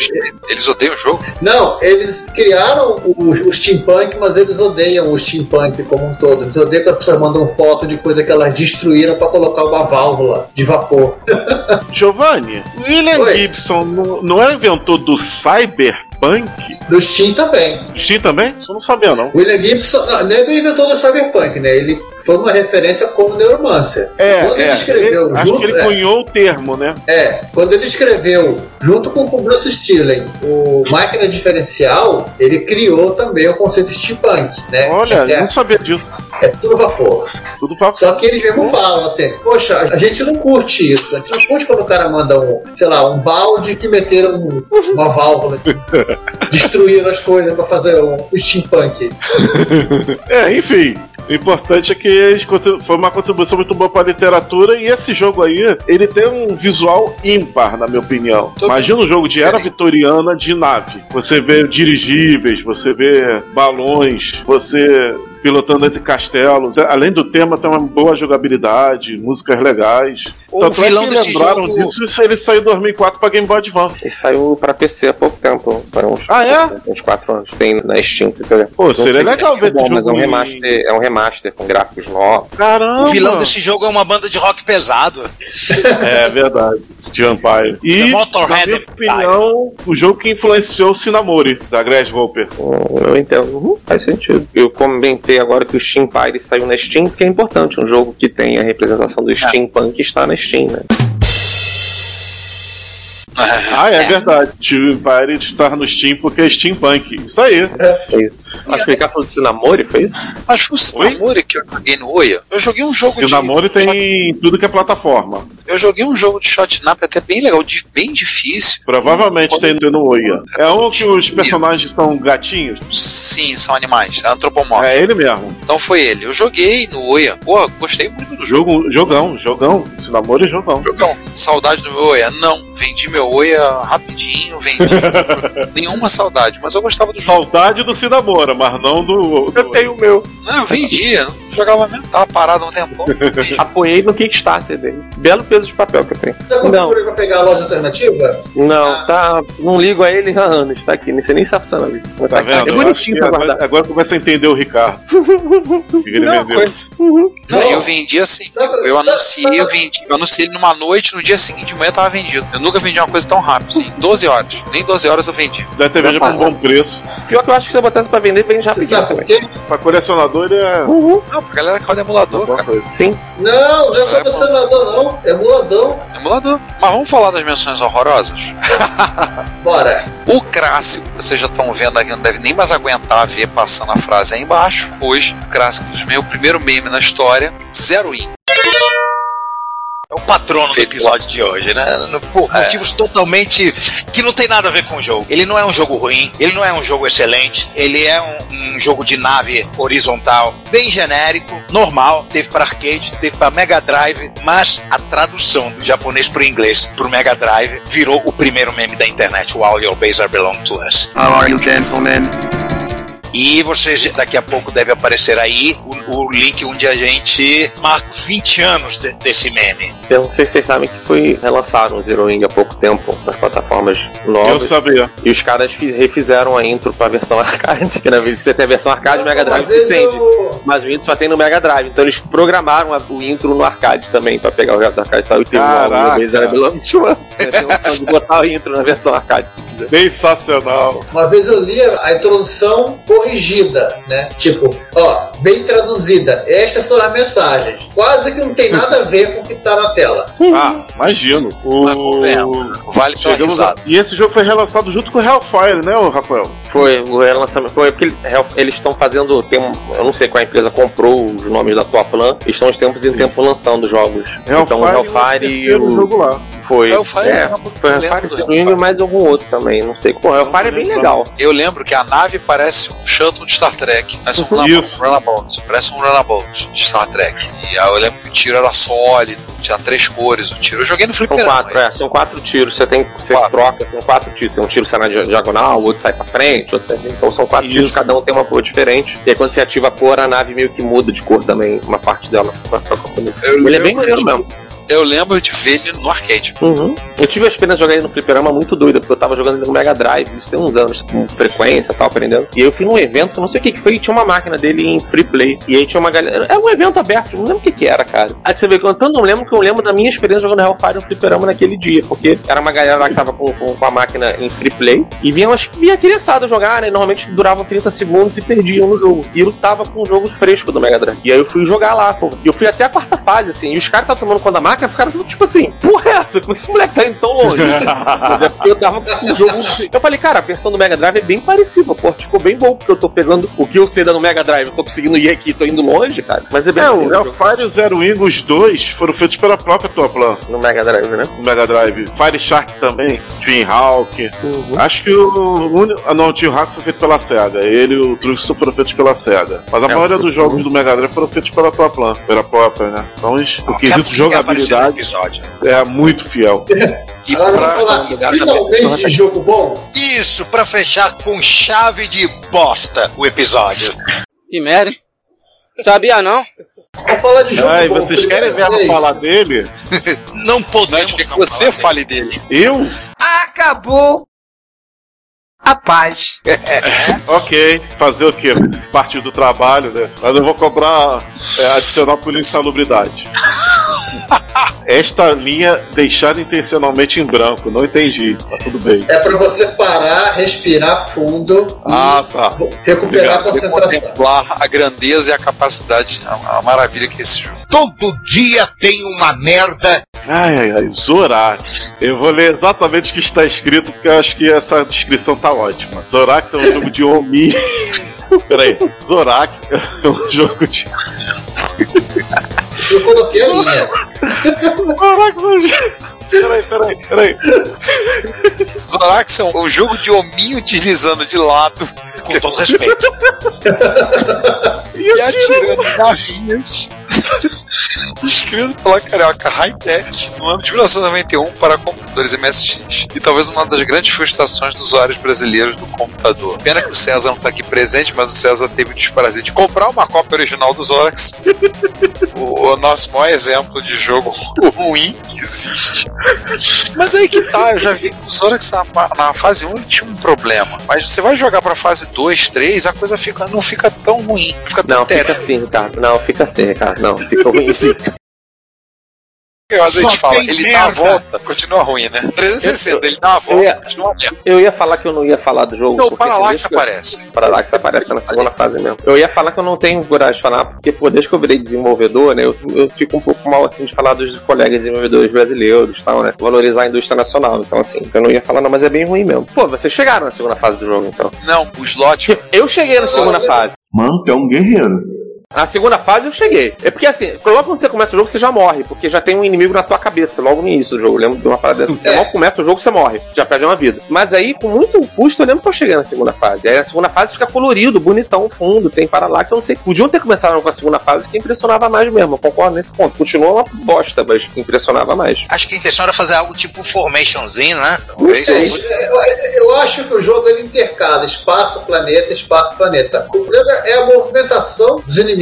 Eles odeiam o jogo? Não, eles criaram o, o steampunk, mas eles odeiam o steampunk como um todo. Eles odeiam quando as pessoas mandam foto de coisa que elas destruíram para colocar uma válvula de vapor. Giovanni, William Oi. Gibson não, não é inventor do Cyberpunk? Do Steam também. Steam também? Eu não sabia, não. William Gibson, não, não é inventor do Cyberpunk, né? Ele foi uma referência como Neuromancer. É, quando ele é. escreveu Acho junto, que ele é, cunhou o termo, né? é, quando ele escreveu junto com o Bruce Sterling o Máquina Diferencial, ele criou também o conceito de steampunk, né? Olha, é, não sabia disso. é tudo vapor. Tudo pra... Só que eles mesmo falam assim, poxa, a gente não curte isso. A gente não curte quando o cara manda um, sei lá, um balde que meteram um- uma válvula, destruíram as coisas pra fazer um, um steampunk. É, enfim. O importante é que foi uma contribuição muito boa para a literatura e esse jogo aí, ele tem um visual ímpar, na minha opinião. Imagina um jogo de era vitoriana de nave. Você vê dirigíveis, você vê balões, você pilotando entre castelos. Além do tema, tem uma boa jogabilidade, músicas legais. O Tanto vilão é desse jogo- disso, ele saiu em 2004 para Game Boy Advance. E saiu pra PC há pouco tempo. Saiu uns, Ah, é? uns 4 anos. Tem na Steam. Pô, seria sei se legal é ver bom, mas é um remaster, é um remaster com gráficos novos. Caramba! O vilão desse jogo é uma banda de rock pesado. É verdade. Steel Empire. E, The na Motorhead minha opinião, o jogo que influenciou o Cinnamori, da Grass Hopper. Hum, Eu entendo, Uhum, faz sentido. Eu comentei agora que o Steam Empire saiu na Steam, porque é importante. Um jogo que tem a representação do Steampunk está na Steam, né? Ah, é, verdade. Steel Empire está no Steam porque é steampunk. Isso aí. É isso. Acho que ele falou do Cinnamori, foi isso? Acho que o Sinamori que eu joguei no Oia. Eu joguei um jogo E o de. Namoro tem tudo que é plataforma. Eu joguei um jogo de shotnap até bem legal, de, bem difícil. Provavelmente tem no Oia. É um que os personagens são gatinhos. Sim, são animais, é antropomórfico. É ele mesmo. Então foi ele. Eu joguei no Oia. Pô, gostei muito do jogo. Jogo, jogão, jogão. Cinnamori é jogão. Jogão. saudade do meu Oia? Não. Vendi meu Oia rapidinho, vendi. Nenhuma saudade, mas eu gostava do jogo. Saudade do Cinamora, mas não do. Eu tenho o meu. Não, eu vendia, não jogava mesmo, tava parado um tempão. Apoiei no Kickstarter dele. Belo peso de papel que eu tenho. Você Não, procura pra pegar a loja alternativa? não, tá. Não ligo a ele há anos. Tá aqui. Nem sei nem se tá funcionando isso. Tá tá vendo? É bonitinho pra agora, guardar. agora começa a entender o Ricardo. O que ele Não, vendeu. coisa- Não, eu vendi assim. Sabe- Eu sabe- anunciei, eu vendi. Eu anunciei ele numa noite, no dia seguinte de manhã tava vendido. Eu nunca vendi uma coisa tão rápido, assim. 12 horas. Nem 12 horas eu vendi. Deve ter vendido por um bom preço. Pior que eu acho que se eu botasse pra vender, vende rapidinho sabe por também. quê? Pra colecionador ele é. Uhum. Não, pra galera que roda emulador, cara. coisa. Sim. Não, não é É colecionador, não. É emuladão. Emulador. Mas vamos falar das menções horrorosas? Bora. O clássico, vocês já estão vendo aqui, não deve nem mais aguentar ver passando a frase aí embaixo. Hoje, o clássico dos meus, o primeiro meme na história, Zero In. É o patrono do Feito episódio de hoje, né? Por É. motivos totalmente que não tem nada a ver com o jogo. Ele não é um jogo ruim, ele não é um jogo excelente, ele é um, um jogo de nave horizontal, bem genérico, normal. Teve para arcade, teve para Mega Drive, mas a tradução do japonês para o inglês pro Mega Drive virou o primeiro meme da internet. O All Your Base Are Belong to Us. How are you, gentlemen? E vocês, daqui a pouco deve aparecer aí o, o link onde a gente marca os 20 anos de- desse meme. Eu não sei se vocês sabem que foi relançaram o Zero Wing há pouco tempo nas plataformas Eu novas. sabia. E os caras fi- refizeram a intro pra versão arcade, que na vez você tem a versão arcade Mega Drive eu- Mas o intro só tem no Mega Drive. Então eles programaram a- o intro no arcade também, pra pegar o resto do arcade. Pra eu ter Caraca. uma vez era Us. né? Tem opção de botar o intro na versão arcade, se quiser. Sensacional. Uma vez eu li a introdução corrigida, né? Tipo, ó, bem traduzida. Estas são as mensagens. Quase que não tem nada a ver com o que tá na tela. Ah, imagino. O... Vale pela Chegamos a... E esse jogo foi relançado junto com o Hellfire, né, Rafael? Foi, o relançamento foi porque ele- eles estão fazendo. Tem, um- eu não sei qual a empresa comprou os nomes da tua plan. Estão de tempos em tempo lançando jogos. então o Hellfire e o jogo lá. Foi. Hellfire é, é foi Hellfire Zero Wing e mais algum outro também. Não sei qual. Hellfire é bem legal. Eu lembro que a nave parece um shuttle de Star Trek. Parece um runabout. Isso. runabout. Parece um runabout de Star Trek. E aí eu lembro que o tiro era sólido, tinha três cores o tiro. Eu joguei no São fliperama. quatro, é, são quatro tiros. Você tem, você Quatro. troca, são quatro tiros. Tem um tiro sai na dia- diagonal, o outro sai pra frente, outro sai assim. Então são quatro Isso. tiros, cada um tem uma cor diferente. E aí quando você ativa a cor, a nave meio que muda de cor também, uma parte dela. Ele é bem maneiro mesmo. Eu lembro de ver ele no arcade. Uhum. Eu tive a experiência de jogar ele no fliperama muito doida, porque eu tava jogando ele no Mega Drive, isso tem uns anos, com frequência e tal, aprendendo. E eu fui num evento, não sei o que que foi, e tinha uma máquina dele em free play. E aí tinha uma galera. É um evento aberto, não lembro o que que era, cara. Aí você vê que eu não lembro que eu lembro da minha experiência jogando Hellfire no fliperama naquele dia, porque era uma galera lá que tava com, com, com a máquina em free play, e vinha, acho que vinha criançada jogar, né? Normalmente duravam 30 segundos e perdiam no jogo. E eu tava com um jogo fresco do Mega Drive. E aí eu fui jogar lá, pô. E eu fui até a quarta fase, assim, e os caras estavam tomando conta da máquina, ficaram tudo tipo assim, porra é essa? Como esse moleque tá indo tão longe? Mas é porque eu tava com o jogo. Eu falei, cara, a versão do Mega Drive é bem parecida, pô. Ficou bem bom, porque eu tô pegando o que eu sei da no Mega Drive, eu tô conseguindo ir aqui, tô indo longe, cara. Mas é bem É, o Hellfire e o Zero Wing, os dois, foram feitos pela própria tua plan. no Mega Drive, né? No Mega Drive. Fire Shark também, Twin Hawk. Uhum. Acho que o único. Ah, não, o Twin Hawk foi feito pela SEGA. Ele e o Truxton foram feitos pela SEGA. Mas a É, maioria dos jogos do Mega Drive foram feitos pela tua plan, pela própria, né? Então, os- o Que- quesito que episódio. é muito fiel. E Agora pra- falar finalmente de jogo bom. Isso, pra fechar com chave de bosta o episódio. Que merda. Sabia não? Vamos falar de jogo Ai, bom. vocês querem ver ela falar dele? Não podemos. Não, que você fale dele. Eu? Acabou a paz. Ok, fazer o quê? Parte do trabalho, né? Mas eu vou cobrar é, adicional por insalubridade. Esta linha deixada intencionalmente em branco, não entendi. Tá tudo bem. É pra você parar, respirar fundo Ah, tá. e recuperar a Obrigado. concentração. Contemplar a grandeza e a capacidade, a, a maravilha que é esse jogo. Todo dia tem uma merda. Ai, ai, ai, Zorak. Eu vou ler exatamente o que está escrito, porque eu acho que essa descrição tá ótima. Zorak é um jogo de Omi. Peraí, Zorak é um jogo de. Eu coloquei a linha. Jogo. Peraí, peraí, peraí. Zorax é um, jogo de hominho deslizando de lado Com todo respeito. e atirando em navios. Escrito pela carioca Hightech no ano de 1991 para computadores MSX. E talvez uma das grandes frustrações dos usuários brasileiros do computador. Pena que o César não está aqui presente, mas o César teve o desprazer de comprar uma cópia original do Zorax. o, o nosso maior exemplo de jogo ruim que existe. Mas aí que tá, eu já vi que o Zorax na, na fase 1 ele tinha um problema. Mas você vai jogar pra fase 2, 3, a coisa fica, não fica tão ruim. Não fica tão Não, fica assim, Ricardo. Não, fica assim, Ricardo. Não, fica ruim sim. Às vezes gente Só fala, ele dá merda. a volta, continua ruim, né? 360, ele dá a Eu volta, ia, continua merda. eu ia falar que eu não ia falar do jogo. Não, o Parallax eu- aparece. O Parallax aparece na segunda fase mesmo. Eu ia falar que eu não tenho coragem de falar, porque, pô, desde que eu virei desenvolvedor, né, eu, eu fico um pouco mal, assim, de falar dos colegas desenvolvedores brasileiros e tal, né, valorizar a indústria nacional. Então, assim, eu não ia falar, não, mas é bem ruim mesmo. Pô, vocês chegaram na segunda fase do jogo, então. Não, o slot. Eu cheguei na segunda fase. Mano, tu é um guerreiro. Na segunda fase eu cheguei. É porque assim, logo quando você começa o jogo, você já morre, porque já tem um inimigo na tua cabeça, logo no início do jogo. Eu lembro de uma parada dessa. Você É. logo começa o jogo, você morre. Já perde uma vida. Mas aí, com muito custo, eu lembro que eu cheguei na segunda fase. Aí a segunda fase fica colorido, bonitão, o fundo, tem paralaxe, eu não sei. Podiam ter começado com a segunda fase que impressionava mais mesmo. Eu concordo nesse ponto. Continua uma bosta, mas impressionava mais. Acho que a intenção era fazer algo tipo Formationzinho, né? Não sei, eu, eu acho que o jogo ele intercala espaço, planeta, espaço, planeta. O problema é a movimentação dos inimigos,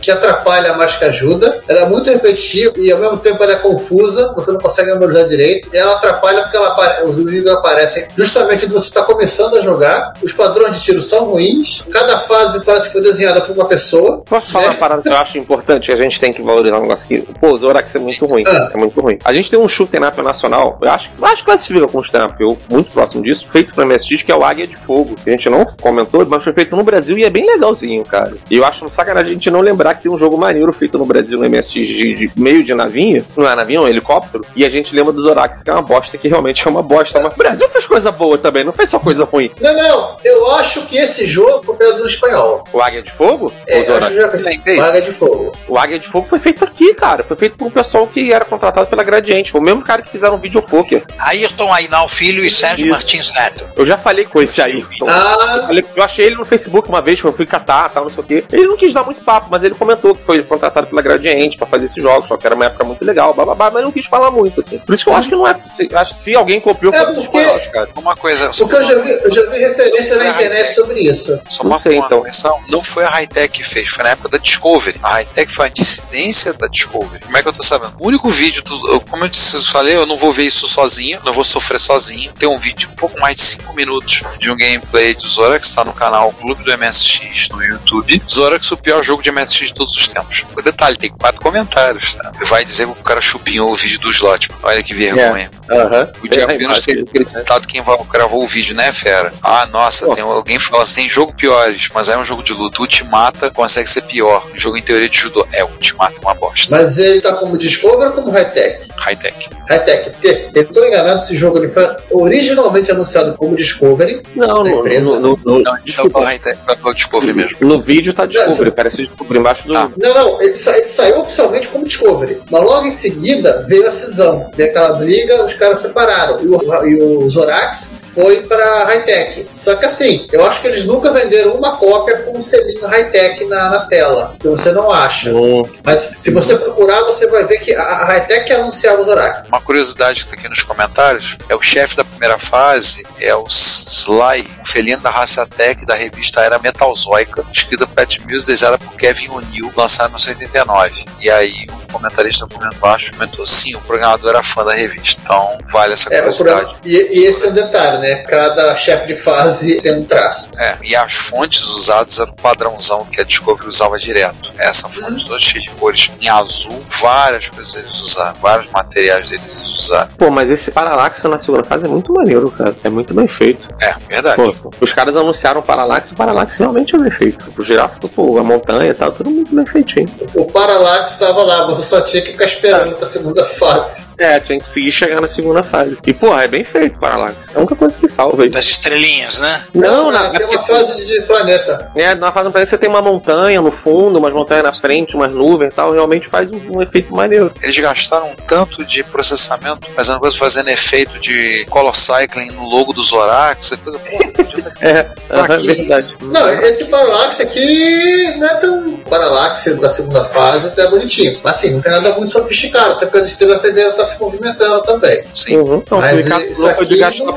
que atrapalha mais que ajuda. Ela é muito repetitiva e ao mesmo tempo ela é confusa, você não consegue memorizar direito. E ela atrapalha porque ela os inimigos aparecem justamente quando você está começando a jogar. Os padrões de tiro são ruins. Cada fase parece que foi desenhada por uma pessoa. Posso falar uma parada que eu acho importante, que a gente tem que valorizar um negócio aqui? Pô, o Zorax é muito ruim. É muito ruim. A gente tem um shooter up nacional, eu acho, eu acho que classifica com shooter up, eu muito próximo disso, feito pro MSX, que é o Águia de Fogo. Que a gente não comentou, mas foi feito no Brasil e é bem legalzinho, cara. E eu acho um sacanagem gente não lembrar que tem um jogo maneiro feito no Brasil no MSX de, de meio de navinha, não é navinha, é um helicóptero, e a gente lembra do Zorax, que é uma bosta, que realmente é uma bosta. Mas o Brasil fez coisa boa também, não fez só coisa ruim. Não, não, eu acho que esse jogo foi pelo do espanhol. O Águia de Fogo? É, o Zorax? acho que já- o Águia de Fogo. O Águia de Fogo foi feito aqui, cara. Foi feito por um pessoal que era contratado pela Gradiente. Foi o mesmo cara que fizeram um vídeo poker. Ayrton Ainal Filho e Sérgio Martins Neto. Eu já falei com esse aí. Ah. Eu, falei- eu achei ele no Facebook uma vez, que eu fui catar, tal, não sei o quê. Ele não quis dar muito papo, mas ele comentou que foi contratado pela Gradiente pra fazer esses jogos, só que era uma época muito legal, bababá, mas não quis falar muito, assim. Por isso que eu acho que não é. Se, acho que se alguém copiou, É foi porque- espanhóis, cara. Uma coisa. Porque eu já vi, eu já vi referência na internet sobre isso. Só uma, uma correção, não foi a Hightech que fez, foi na época da Discovery. A Hightech foi a dissidência da Discovery. Como é que eu tô sabendo? O único vídeo, do, como eu disse, eu falei, eu não vou ver isso sozinho, não vou sofrer sozinho. Tem um vídeo de um pouco mais de 5 minutos de um gameplay do Zorax, está no canal Clube do MSX no YouTube. Zorax, o pior jogo de MSX de todos os tempos. O detalhe, tem quatro comentários, tá? Vai dizer que o cara chupinhou o vídeo do slot. Olha que vergonha. É. O Diego É, Pinos teria acreditado quem gravou o vídeo, né, fera? Ah, nossa, tem, alguém fala assim, tem jogo piores, mas é um jogo de luta. Ultimata consegue ser pior. Um jogo em teoria de judô. É, o Ultimata é uma bosta. Mas ele tá como Discover ou como Hightech? High-tech. Hightech, porque eu tô enganado, esse jogo ele foi originalmente anunciado como Discovery. Não, da no, empresa. no, no, no, Não, isso é o High-tech, é o Discovery mesmo. no vídeo tá Discovery, Discovery embaixo do. Não, não, ele, sa- ele saiu oficialmente como Discovery. Mas logo em seguida veio a cisão. Veio aquela briga, os caras separaram. E o, e o Zorax foi pra Hightech. Só que assim, eu acho que eles nunca venderam uma cópia com um selinho Hightech na, na tela. Que você não acha. Mas se você procurar, você vai ver que a, Hightech anunciava o Zorax. Uma curiosidade que tá aqui nos comentários é o chefe da primeira fase, é o Sly, um felino da raça Tech da revista Era Metalzoica, escrita por Pat Mills, desenhada por Kevin O'Neill, lançada em 1989. E aí um comentarista comentou embaixo comentou, sim, o programador era fã da revista. Então vale essa É, curiosidade. programa- e, e esse é um detalhe, né? Cada chefe de fase tem um traço. É, e as fontes usadas eram o padrãozão que a Discovery usava direto. Essa fonte toda cheia de cores em azul, várias coisas eles usaram, vários materiais deles usaram. Pô, mas esse Parallax na segunda fase é muito maneiro, cara. É muito bem feito. É, verdade. Pô, os caras anunciaram o Parallax e o Parallax realmente é bem feito. O girafa, pô, a montanha e tal, tudo muito bem feitinho. O Parallax estava lá, você só tinha que ficar esperando pra segunda fase. É, tinha que conseguir chegar na segunda fase. E, porra, é bem feito o Parallax. A única coisa fase que salva aí. Das estrelinhas, né? Não, na, tem uma fase de planeta. É, na fase do planeta você tem uma montanha no fundo, umas montanhas na frente, umas nuvens e tal, realmente faz um, um efeito maneiro. Eles gastaram tanto de processamento, fazendo coisa, fazendo efeito de color cycling no logo do Zorax, essa coisa. É, é verdade. Não, esse Parallax aqui não é tão. Parallax da segunda fase até bonitinho. Mas assim, não tem nada muito sofisticado, até porque as estrelas devem estar se movimentando também. Sim. Uhum. Então, Mas o Ricardo isso falou foi de gastar não-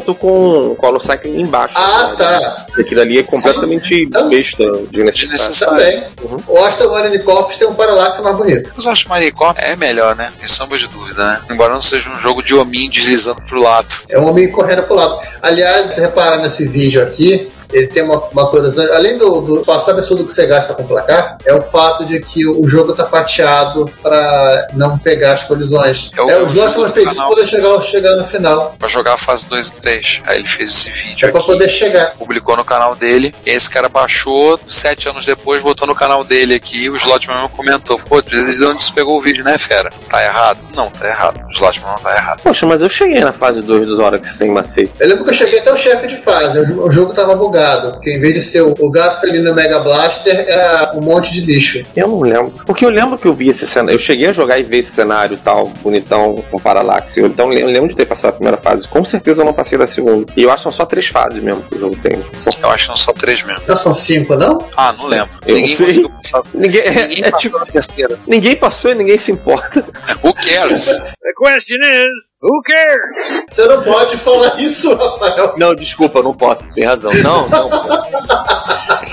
com color cycling embaixo. Ah, tá. Aquilo ali é completamente besta de necessário. Também. O Aston Marine Corps tem um Parallax mais bonito. Mas eu acho que Maricó é melhor, né? Sem sombra de dúvida, né? Embora não seja um jogo de hominho deslizando pro lado. É um homem correndo pro lado. Aliás, se reparar nesse vídeo aqui, ele tem uma, uma coisa. Além do, do espaço absurdo que você gasta com o placar, é o fato de que o jogo tá fatiado para não pegar as colisões. É o- É, é o o jogo Joshua do fez isso pra poder chegar, chegar no final. Pra jogar a fase 2 e 3. Aí ele fez esse vídeo É pra aqui, poder chegar. publicou no canal dele. E esse cara baixou, sete anos depois, botou no canal dele aqui. O Slotman mesmo comentou: Pô, desde onde você pegou o vídeo, né, fera? Tá errado? Não, tá errado. O Slotman não tá errado. Poxa, mas eu cheguei na fase 2 dos Zorax sem macete. Eu lembro que eu cheguei até o chefe de fase, o jogo tava bugado, porque em vez de ser o, gato felino no Mega Blaster, era um monte de lixo. Eu não lembro. Porque eu lembro que eu vi esse cenário. Eu cheguei a jogar e ver esse cenário e tal, bonitão, com Parallax. Eu, então eu lembro de ter passado a primeira fase. Com certeza eu não passei da segunda. E eu acho que são só três fases mesmo que o jogo tem. Eu acho que são só três mesmo. Não são cinco, não? Ah, não lembro. Eu ninguém não sei. conseguiu passar. Ninguém, é, Ninguém é passou tipo, na terceira. ninguém passou e ninguém se importa. Who cares? The question is, who cares? Você não pode falar isso, Rafael. Não, desculpa, não posso. Tem razão. Não, não.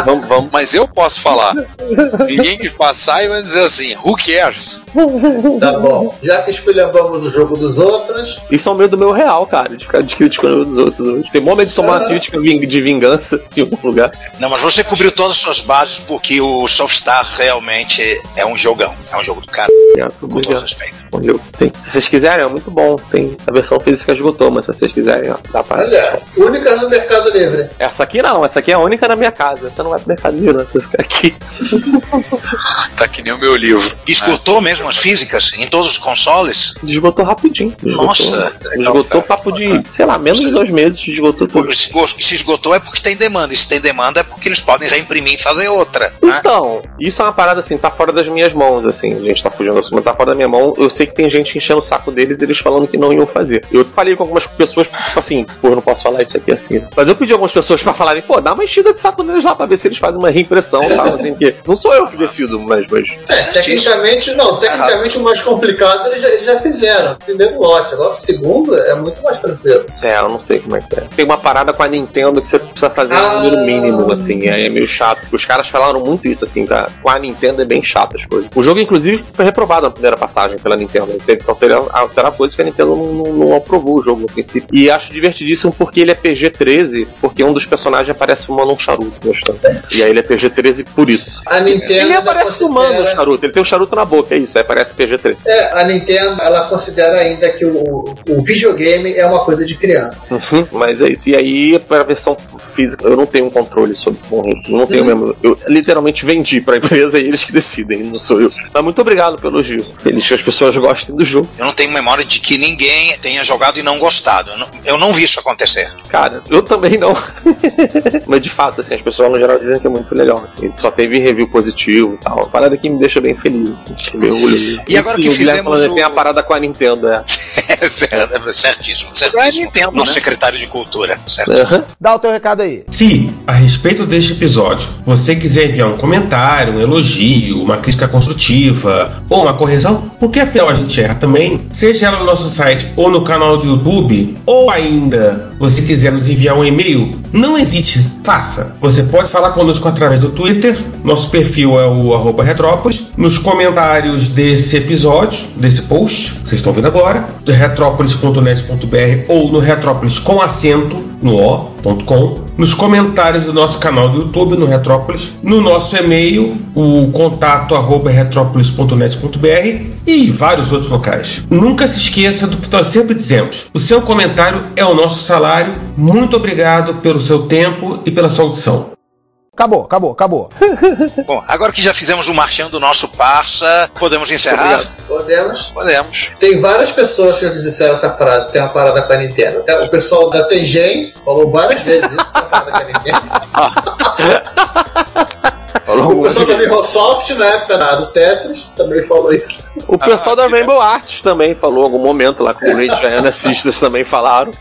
vamos, vamos. Mas eu posso falar. Ninguém que passar e vai dizer assim: Who cares? Tá bom. Já que esculhambamos o jogo dos outros, Isso é o medo do meu real, cara, de ficar de criticando os outros hoje. Tem momento de tomar uma crítica de vingança em algum lugar. Não, mas você cobriu todas as suas bases porque o Softstar realmente é um jogão. É um jogo do cara, com todo respeito. Tem. Se vocês quiserem, é muito bom. Tem a versão física esgotou, mas se vocês quiserem, ó, dá pra. olha, única no Mercado Livre. Essa aqui não, essa aqui é a única na minha casa. Essa não vai pro mercado livre, não. Vai ficar aqui. Tá que nem o meu livro. Esgotou mesmo as físicas em todos os consoles? Esgotou rapidinho. Nossa. Esgotou papo de, sei lá, menos de dois meses. Esgotou tudo. Se esgotou é porque tem demanda. E se tem demanda é porque eles podem reimprimir e fazer outra. né? Então, isso é uma parada assim, tá fora das minhas mãos, assim. A gente tá fugindo do assunto, mas tá fora da minha mão. Eu sei que tem gente enchendo o saco deles, eles falando que não iam fazer. Eu falei com algumas pessoas, tipo assim, pô, eu não posso falar isso aqui assim. Mas eu pedi algumas pessoas pra falarem, pô, dá uma enchida de saco neles lá pra ver se eles fazem uma reimpressão tal, assim, que não sou eu que decido, mas. mas... É, tecnicamente, não. Tecnicamente, o mais complicado eles já, eles já fizeram. Primeiro lote. Agora, o segundo é muito mais tranquilo. É, eu não sei como é que é. Tem uma parada com a Nintendo que você precisa fazer um número mínimo, assim, é, é meio chato. Os caras falaram muito isso, assim, tá? Com a Nintendo é bem chato as coisas. O jogo, inclusive, foi reprovado na primeira passagem pela Nintendo. Teve que alterar, alterar coisas que a Nintendo não, não, aprovou o jogo no princípio. E acho divertidíssimo porque ele é PG-13, porque um dos personagens aparece fumando um charuto no. E aí ele é PG-13 por isso. A Nintendo. Ele ainda aparece fumando o charuto, ele tem um charuto na boca, é isso, aí parece PG-13. É, a Nintendo, ela considera ainda que o, o videogame é uma coisa de criança. Uhum, mas é isso. E aí, pra versão física, eu não tenho um controle sobre esse bom ritmo. Não tenho Uhum. mesmo. Eu literalmente vendi pra empresa e eles que decidem, não sou eu. Mas muito obrigado pelo elogio. Feliz que as pessoas gostem do jogo. Eu não tenho memória de que ninguém tenha jogado e não gostado. Eu não, eu não vi isso acontecer. Cara, eu também não. Mas de fato, assim, as pessoas no geral dizem que é muito legal. Assim, só teve review positivo e tal. Uma parada que me deixa bem feliz, assim, fiquei bem orgulhoso. E agora sim, que o fizemos falando, o- Tem a parada com a Nintendo, é. É verdade, é certíssimo. certíssimo. Nosso secretário de Cultura. Certo. Dá o teu recado aí. Se, a respeito deste episódio, você quiser enviar um comentário, um elogio, uma crítica construtiva ou uma correção, porque afinal a gente erra também, seja ela no nosso site ou no canal do YouTube, ou ainda você quiser nos enviar um e-mail, não hesite, faça. Você pode falar conosco através do Twitter, nosso perfil é o arroba Retrópolis, nos comentários desse episódio, desse post, que vocês estão vendo agora, retrópolis.net.br ou no Retrópolis com acento no o.com, nos comentários do nosso canal do YouTube no Retrópolis, no nosso e-mail, o contato arroba retrópolis.net.br e vários outros locais. Nunca se esqueça do que nós sempre dizemos: o seu comentário é o nosso salário. Muito obrigado pelo seu tempo e pela sua audição. Acabou, acabou, acabou. Bom, agora que já fizemos o marchão do nosso parça, podemos encerrar? Podemos. Podemos. Tem várias pessoas que já disseram essa frase, tem uma parada com a Nintendo. O pessoal da Tengen falou várias vezes isso, tem uma parada com a Nintendo. O pessoal da Microsoft, na época da- do Tetris, também falou isso. O pessoal da Rainbow Arts também falou em algum momento lá com o Great Giant Sisters também falaram.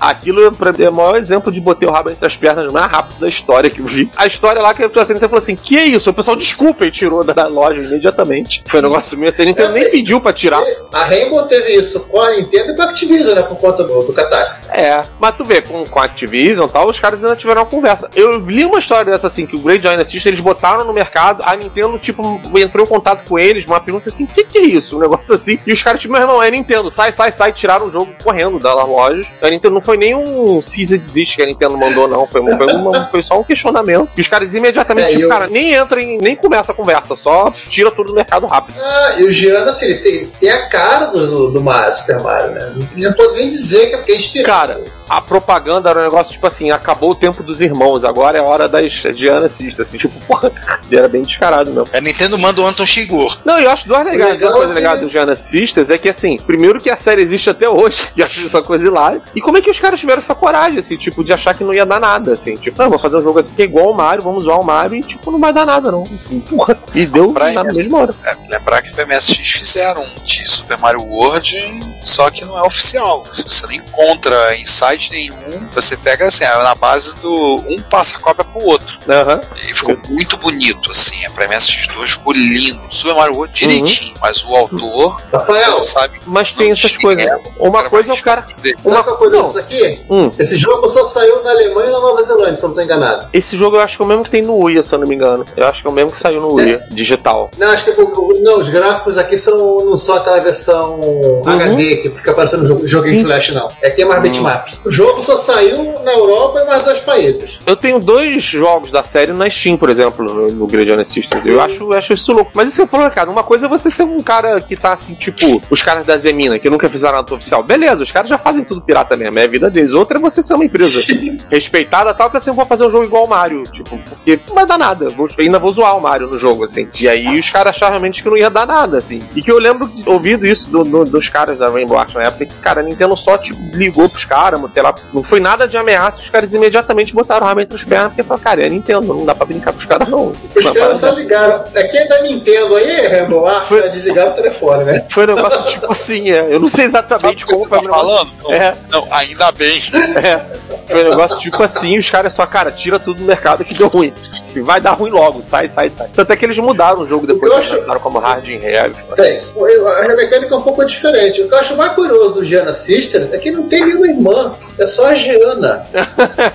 Aquilo pra mim, é o maior exemplo de botei o rabo entre as pernas mais rápido da história que eu vi. A história lá que a Nintendo falou assim: que isso? O pessoal desculpa e tirou da, da loja imediatamente. Foi um negócio meio assim, a Nintendo nem pediu pra tirar. A Rainbow teve isso com a Nintendo e com a Activision, né? Por conta do, do Catax. É, mas tu vê, com, com a Activision e tal, os caras ainda tiveram uma conversa. Eu li uma história dessa assim, que o Great System eles botaram no mercado, a Nintendo, tipo, entrou em contato com eles, uma pergunta assim, o que, que é isso? Um negócio assim. E os caras, tipo, meu irmão, é Nintendo, sai, sai, sai, tiraram o jogo correndo da loja. A Nintendo não foi nem um Caesar desiste que a Nintendo mandou, não. Foi, foi, uma- foi só um questionamento. E os caras imediatamente, É, tipo, eu- cara, nem entra em, nem começa a conversa, só tira tudo do mercado rápido. Ah, e o Giano, assim, ele tem, tem a cara do, do, Mario, Super Mario, né? Não pode nem dizer que é porque é inspirado. Cara, a propaganda era um negócio tipo assim: acabou o tempo dos irmãos, agora é a hora das Diana Sisters. Assim, tipo, porra, era bem descarado mesmo. A Nintendo manda o Anton Shigur. Não, eu acho duas legais, legal duas coisas é que- legais do Giana Sisters é que assim, primeiro que a série existe até hoje, e acho essa coisa hilária. E como é que os caras tiveram essa coragem, assim, tipo, de achar que não ia dar nada, assim, tipo, não, vou fazer um jogo aqui que é igual ao Mario, vamos zoar o Mario e, tipo, não vai dar nada, não. Assim, porra. E deu Pra na MS. mesma hora. É, lembrar que o MSX fizeram um de Super Mario World, só que não é oficial. Se você não encontra em site nenhum, você pega assim, é na base do um passa a cópia pro outro. Aham. E ficou muito bonito, assim. É pra MSX2 ficou lindo. Super Mario World direitinho, mas o autor, Rafael, sabe. Mas tem essas coisas. Uma coisa é o cara. Sabe Uma é a coisa não. disso aqui? Hum. Esse jogo só saiu na Alemanha e na Nova Zelândia, se eu não tô enganado. Esse jogo eu acho que é o mesmo que tem no Wii, se eu não me engano. Eu acho que é o mesmo que saiu no Wii, digital. Não, acho que o- não, os gráficos aqui são não só aquela versão HD que fica parecendo jogo, jogo em flash, não. Aqui é mais Hum. bitmap. O jogo só saiu na Europa e mais dois países. Eu tenho dois jogos da série na Steam, por exemplo, no, no Great Giant Systems. Eu acho, acho isso louco. Mas isso eu falo, cara, uma coisa é você ser um cara que tá assim, tipo, os caras da Zemina, que nunca fizeram nada oficial. Beleza, os caras já fazem tudo pirata mesmo, é a vida deles. Outra é você ser uma empresa respeitada tal, que assim, eu vou fazer um jogo igual ao Mario, tipo, porque não vai dar nada. Vou, ainda vou zoar o Mario no jogo, assim. E aí os caras acharam realmente que não ia dar nada, assim. E que eu lembro de ouvido isso do- do- dos caras da Rainbow Arts na época, que, cara, a Nintendo só, tipo, ligou pros caras, sei lá, não foi nada de ameaça, os caras imediatamente botaram o entre as pernas, porque falaram, cara, é a Nintendo, não dá pra brincar com os caras, não. Assim, Os caras só ligaram. É da Nintendo aí, Rainbow Arts, pra desligar o telefone, né? Foi um negócio tipo assim, é. Eu não sei exatamente como foi o negócio. Falando? Não, É. não, ainda bem. É, foi um negócio tipo assim, os caras só, cara, tira tudo do mercado que deu ruim. Assim, vai dar ruim logo, sai, sai, sai. Tanto é que eles mudaram o jogo depois, eles acho- botaram como Hard in Heavy. Bem, eu- a mecânica é um pouco diferente. O que eu acho mais curioso do Giana Sister é que não tem nenhuma irmã, é só a Giana.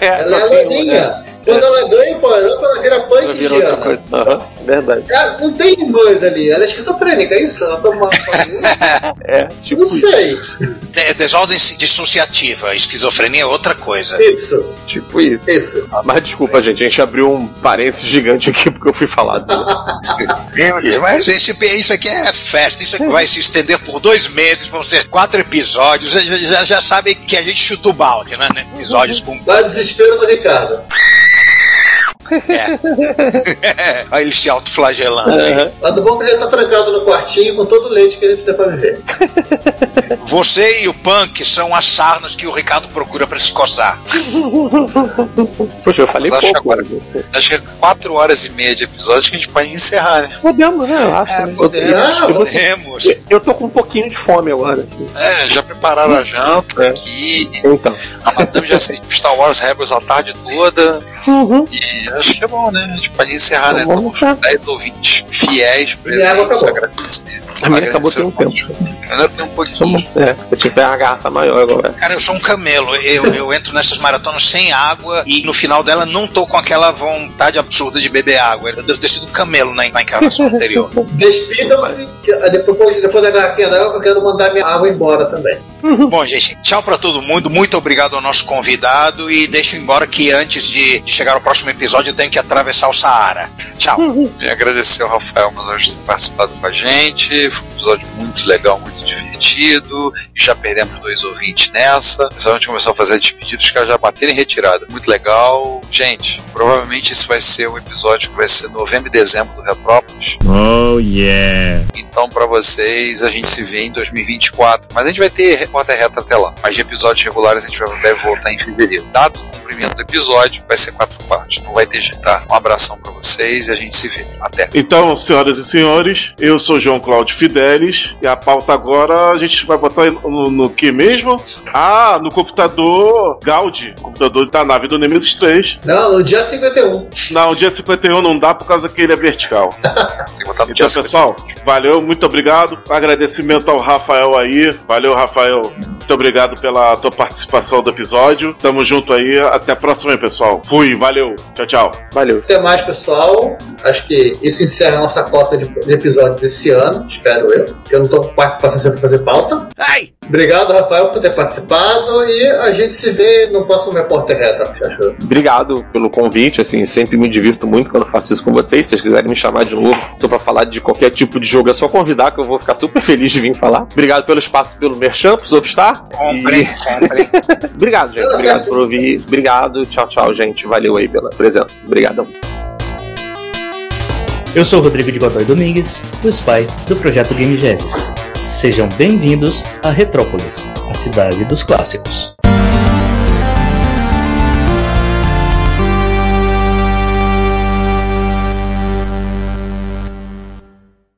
É, Ela é tem loirinha. Quando ela ganha power up, ela vira punk Virou outra coisa. Aham, verdade. Ela não tem irmãs ali, ela é esquizofrênica, é isso? Ela toma uma. É, tipo Não sei. De- desordem dissociativa, esquizofrenia é outra coisa. Isso. Tipo isso. Isso. Mas desculpa, gente, a gente abriu um parênteses gigante aqui porque eu fui falar. Mas esse, isso aqui é festa, isso aqui vai se estender por dois meses, vão ser quatro episódios. Já, já, já sabem que a gente chuta o balde, né? né? Episódios com. Dá desespero no Ricardo. É. Olha ele se autoflagelando. aí. Mas do bom que ele já tá trancado no quartinho com todo o leite que ele precisa pra viver. Você e o Punk são as sarnas que o Ricardo procura pra se coçar. Poxa, eu falei Mas acho que pouco. agora- Acho que é quatro horas e meia de episódio que a gente pode encerrar, né? Podemos, né? Eu acho. né? podemos, Eu- podemos. Eu tô com um pouquinho de fome agora, assim. É, já prepararam a janta aqui. Então. A madame já assistiu Star Wars Rebels a tarde toda. E acho que é bom, né? A gente pode encerrar, né? Vamos Estamos 10 ouvintes fiéis, Minha água presentes, agradecer. A minha acabou um Agradecer tempo. Ainda tem um pouquinho. É, eu pegar uma garrafa maior agora. Cara, eu sou um camelo. Eu, eu entro nessas maratonas sem água e no final dela não tô com aquela vontade absurda de beber água. Eu devo ter sido um camelo na, na encarnação anterior. Despidam-se, ah, depois, depois da garrafinha d'água, eu quero mandar minha água embora também. Bom, gente, tchau pra todo mundo. Muito obrigado ao nosso convidado e deixo embora que antes de, de chegar ao próximo episódio eu tenho que atravessar o Saara. Tchau. E agradecer ao Rafael por ter participado com a gente. Foi um episódio muito legal, muito divertido. e já perdemos dois ouvintes nessa. Então a gente começou a fazer despedidos, os caras já bateram em retirada. Muito legal. Gente, provavelmente esse vai ser o episódio que vai ser novembro e dezembro do Retrópolis. Oh, yeah. Então, pra vocês, a gente se vê em 2024. Mas a gente vai ter repórter reto até lá. Mas de episódios regulares a gente vai, deve voltar em fevereiro. Dado comprimento do episódio, vai ser quatro partes. Não vai ter jeito, tá? Um abração pra vocês e a gente se vê. Até. Então, senhoras e senhores, eu sou João Cláudio Fidelis e a pauta agora a gente vai botar no, no que mesmo? Ah, no computador Gaudi, computador da nave do Nemesis 3. Não, no dia 51. Não, dia 51 não dá por causa que ele é vertical. Tem que botar no Então, dia pessoal, valeu, muito obrigado. Agradecimento ao Rafael aí. Valeu, Rafael. Muito obrigado pela tua participação do episódio. Tamo junto aí. Até a próxima, pessoal. Fui, valeu. Tchau, tchau. Valeu. Até mais, pessoal. Acho que isso encerra a nossa cota de, de episódio desse ano, espero eu. Eu não tô com paciência pra fazer pauta. Ai! Obrigado, Rafael, por ter participado e a gente se vê no próximo Repórter Reta. Achou? Obrigado pelo convite, assim, sempre me divirto muito quando faço isso com vocês. Se vocês quiserem me chamar de novo, só pra falar de qualquer tipo de jogo, é só convidar que eu vou ficar super feliz de vir falar. Obrigado pelo espaço, pelo Merchan, pro Softstar. Compre, compre. Obrigado, gente. Obrigado por ouvir. Obrigado. Tchau, tchau, gente. Valeu aí pela presença. Obrigadão. Eu sou o Rodrigo de Godoy Domingues, o spy do projeto Game Genesis. Sejam bem-vindos a Retrópolis, a cidade dos clássicos.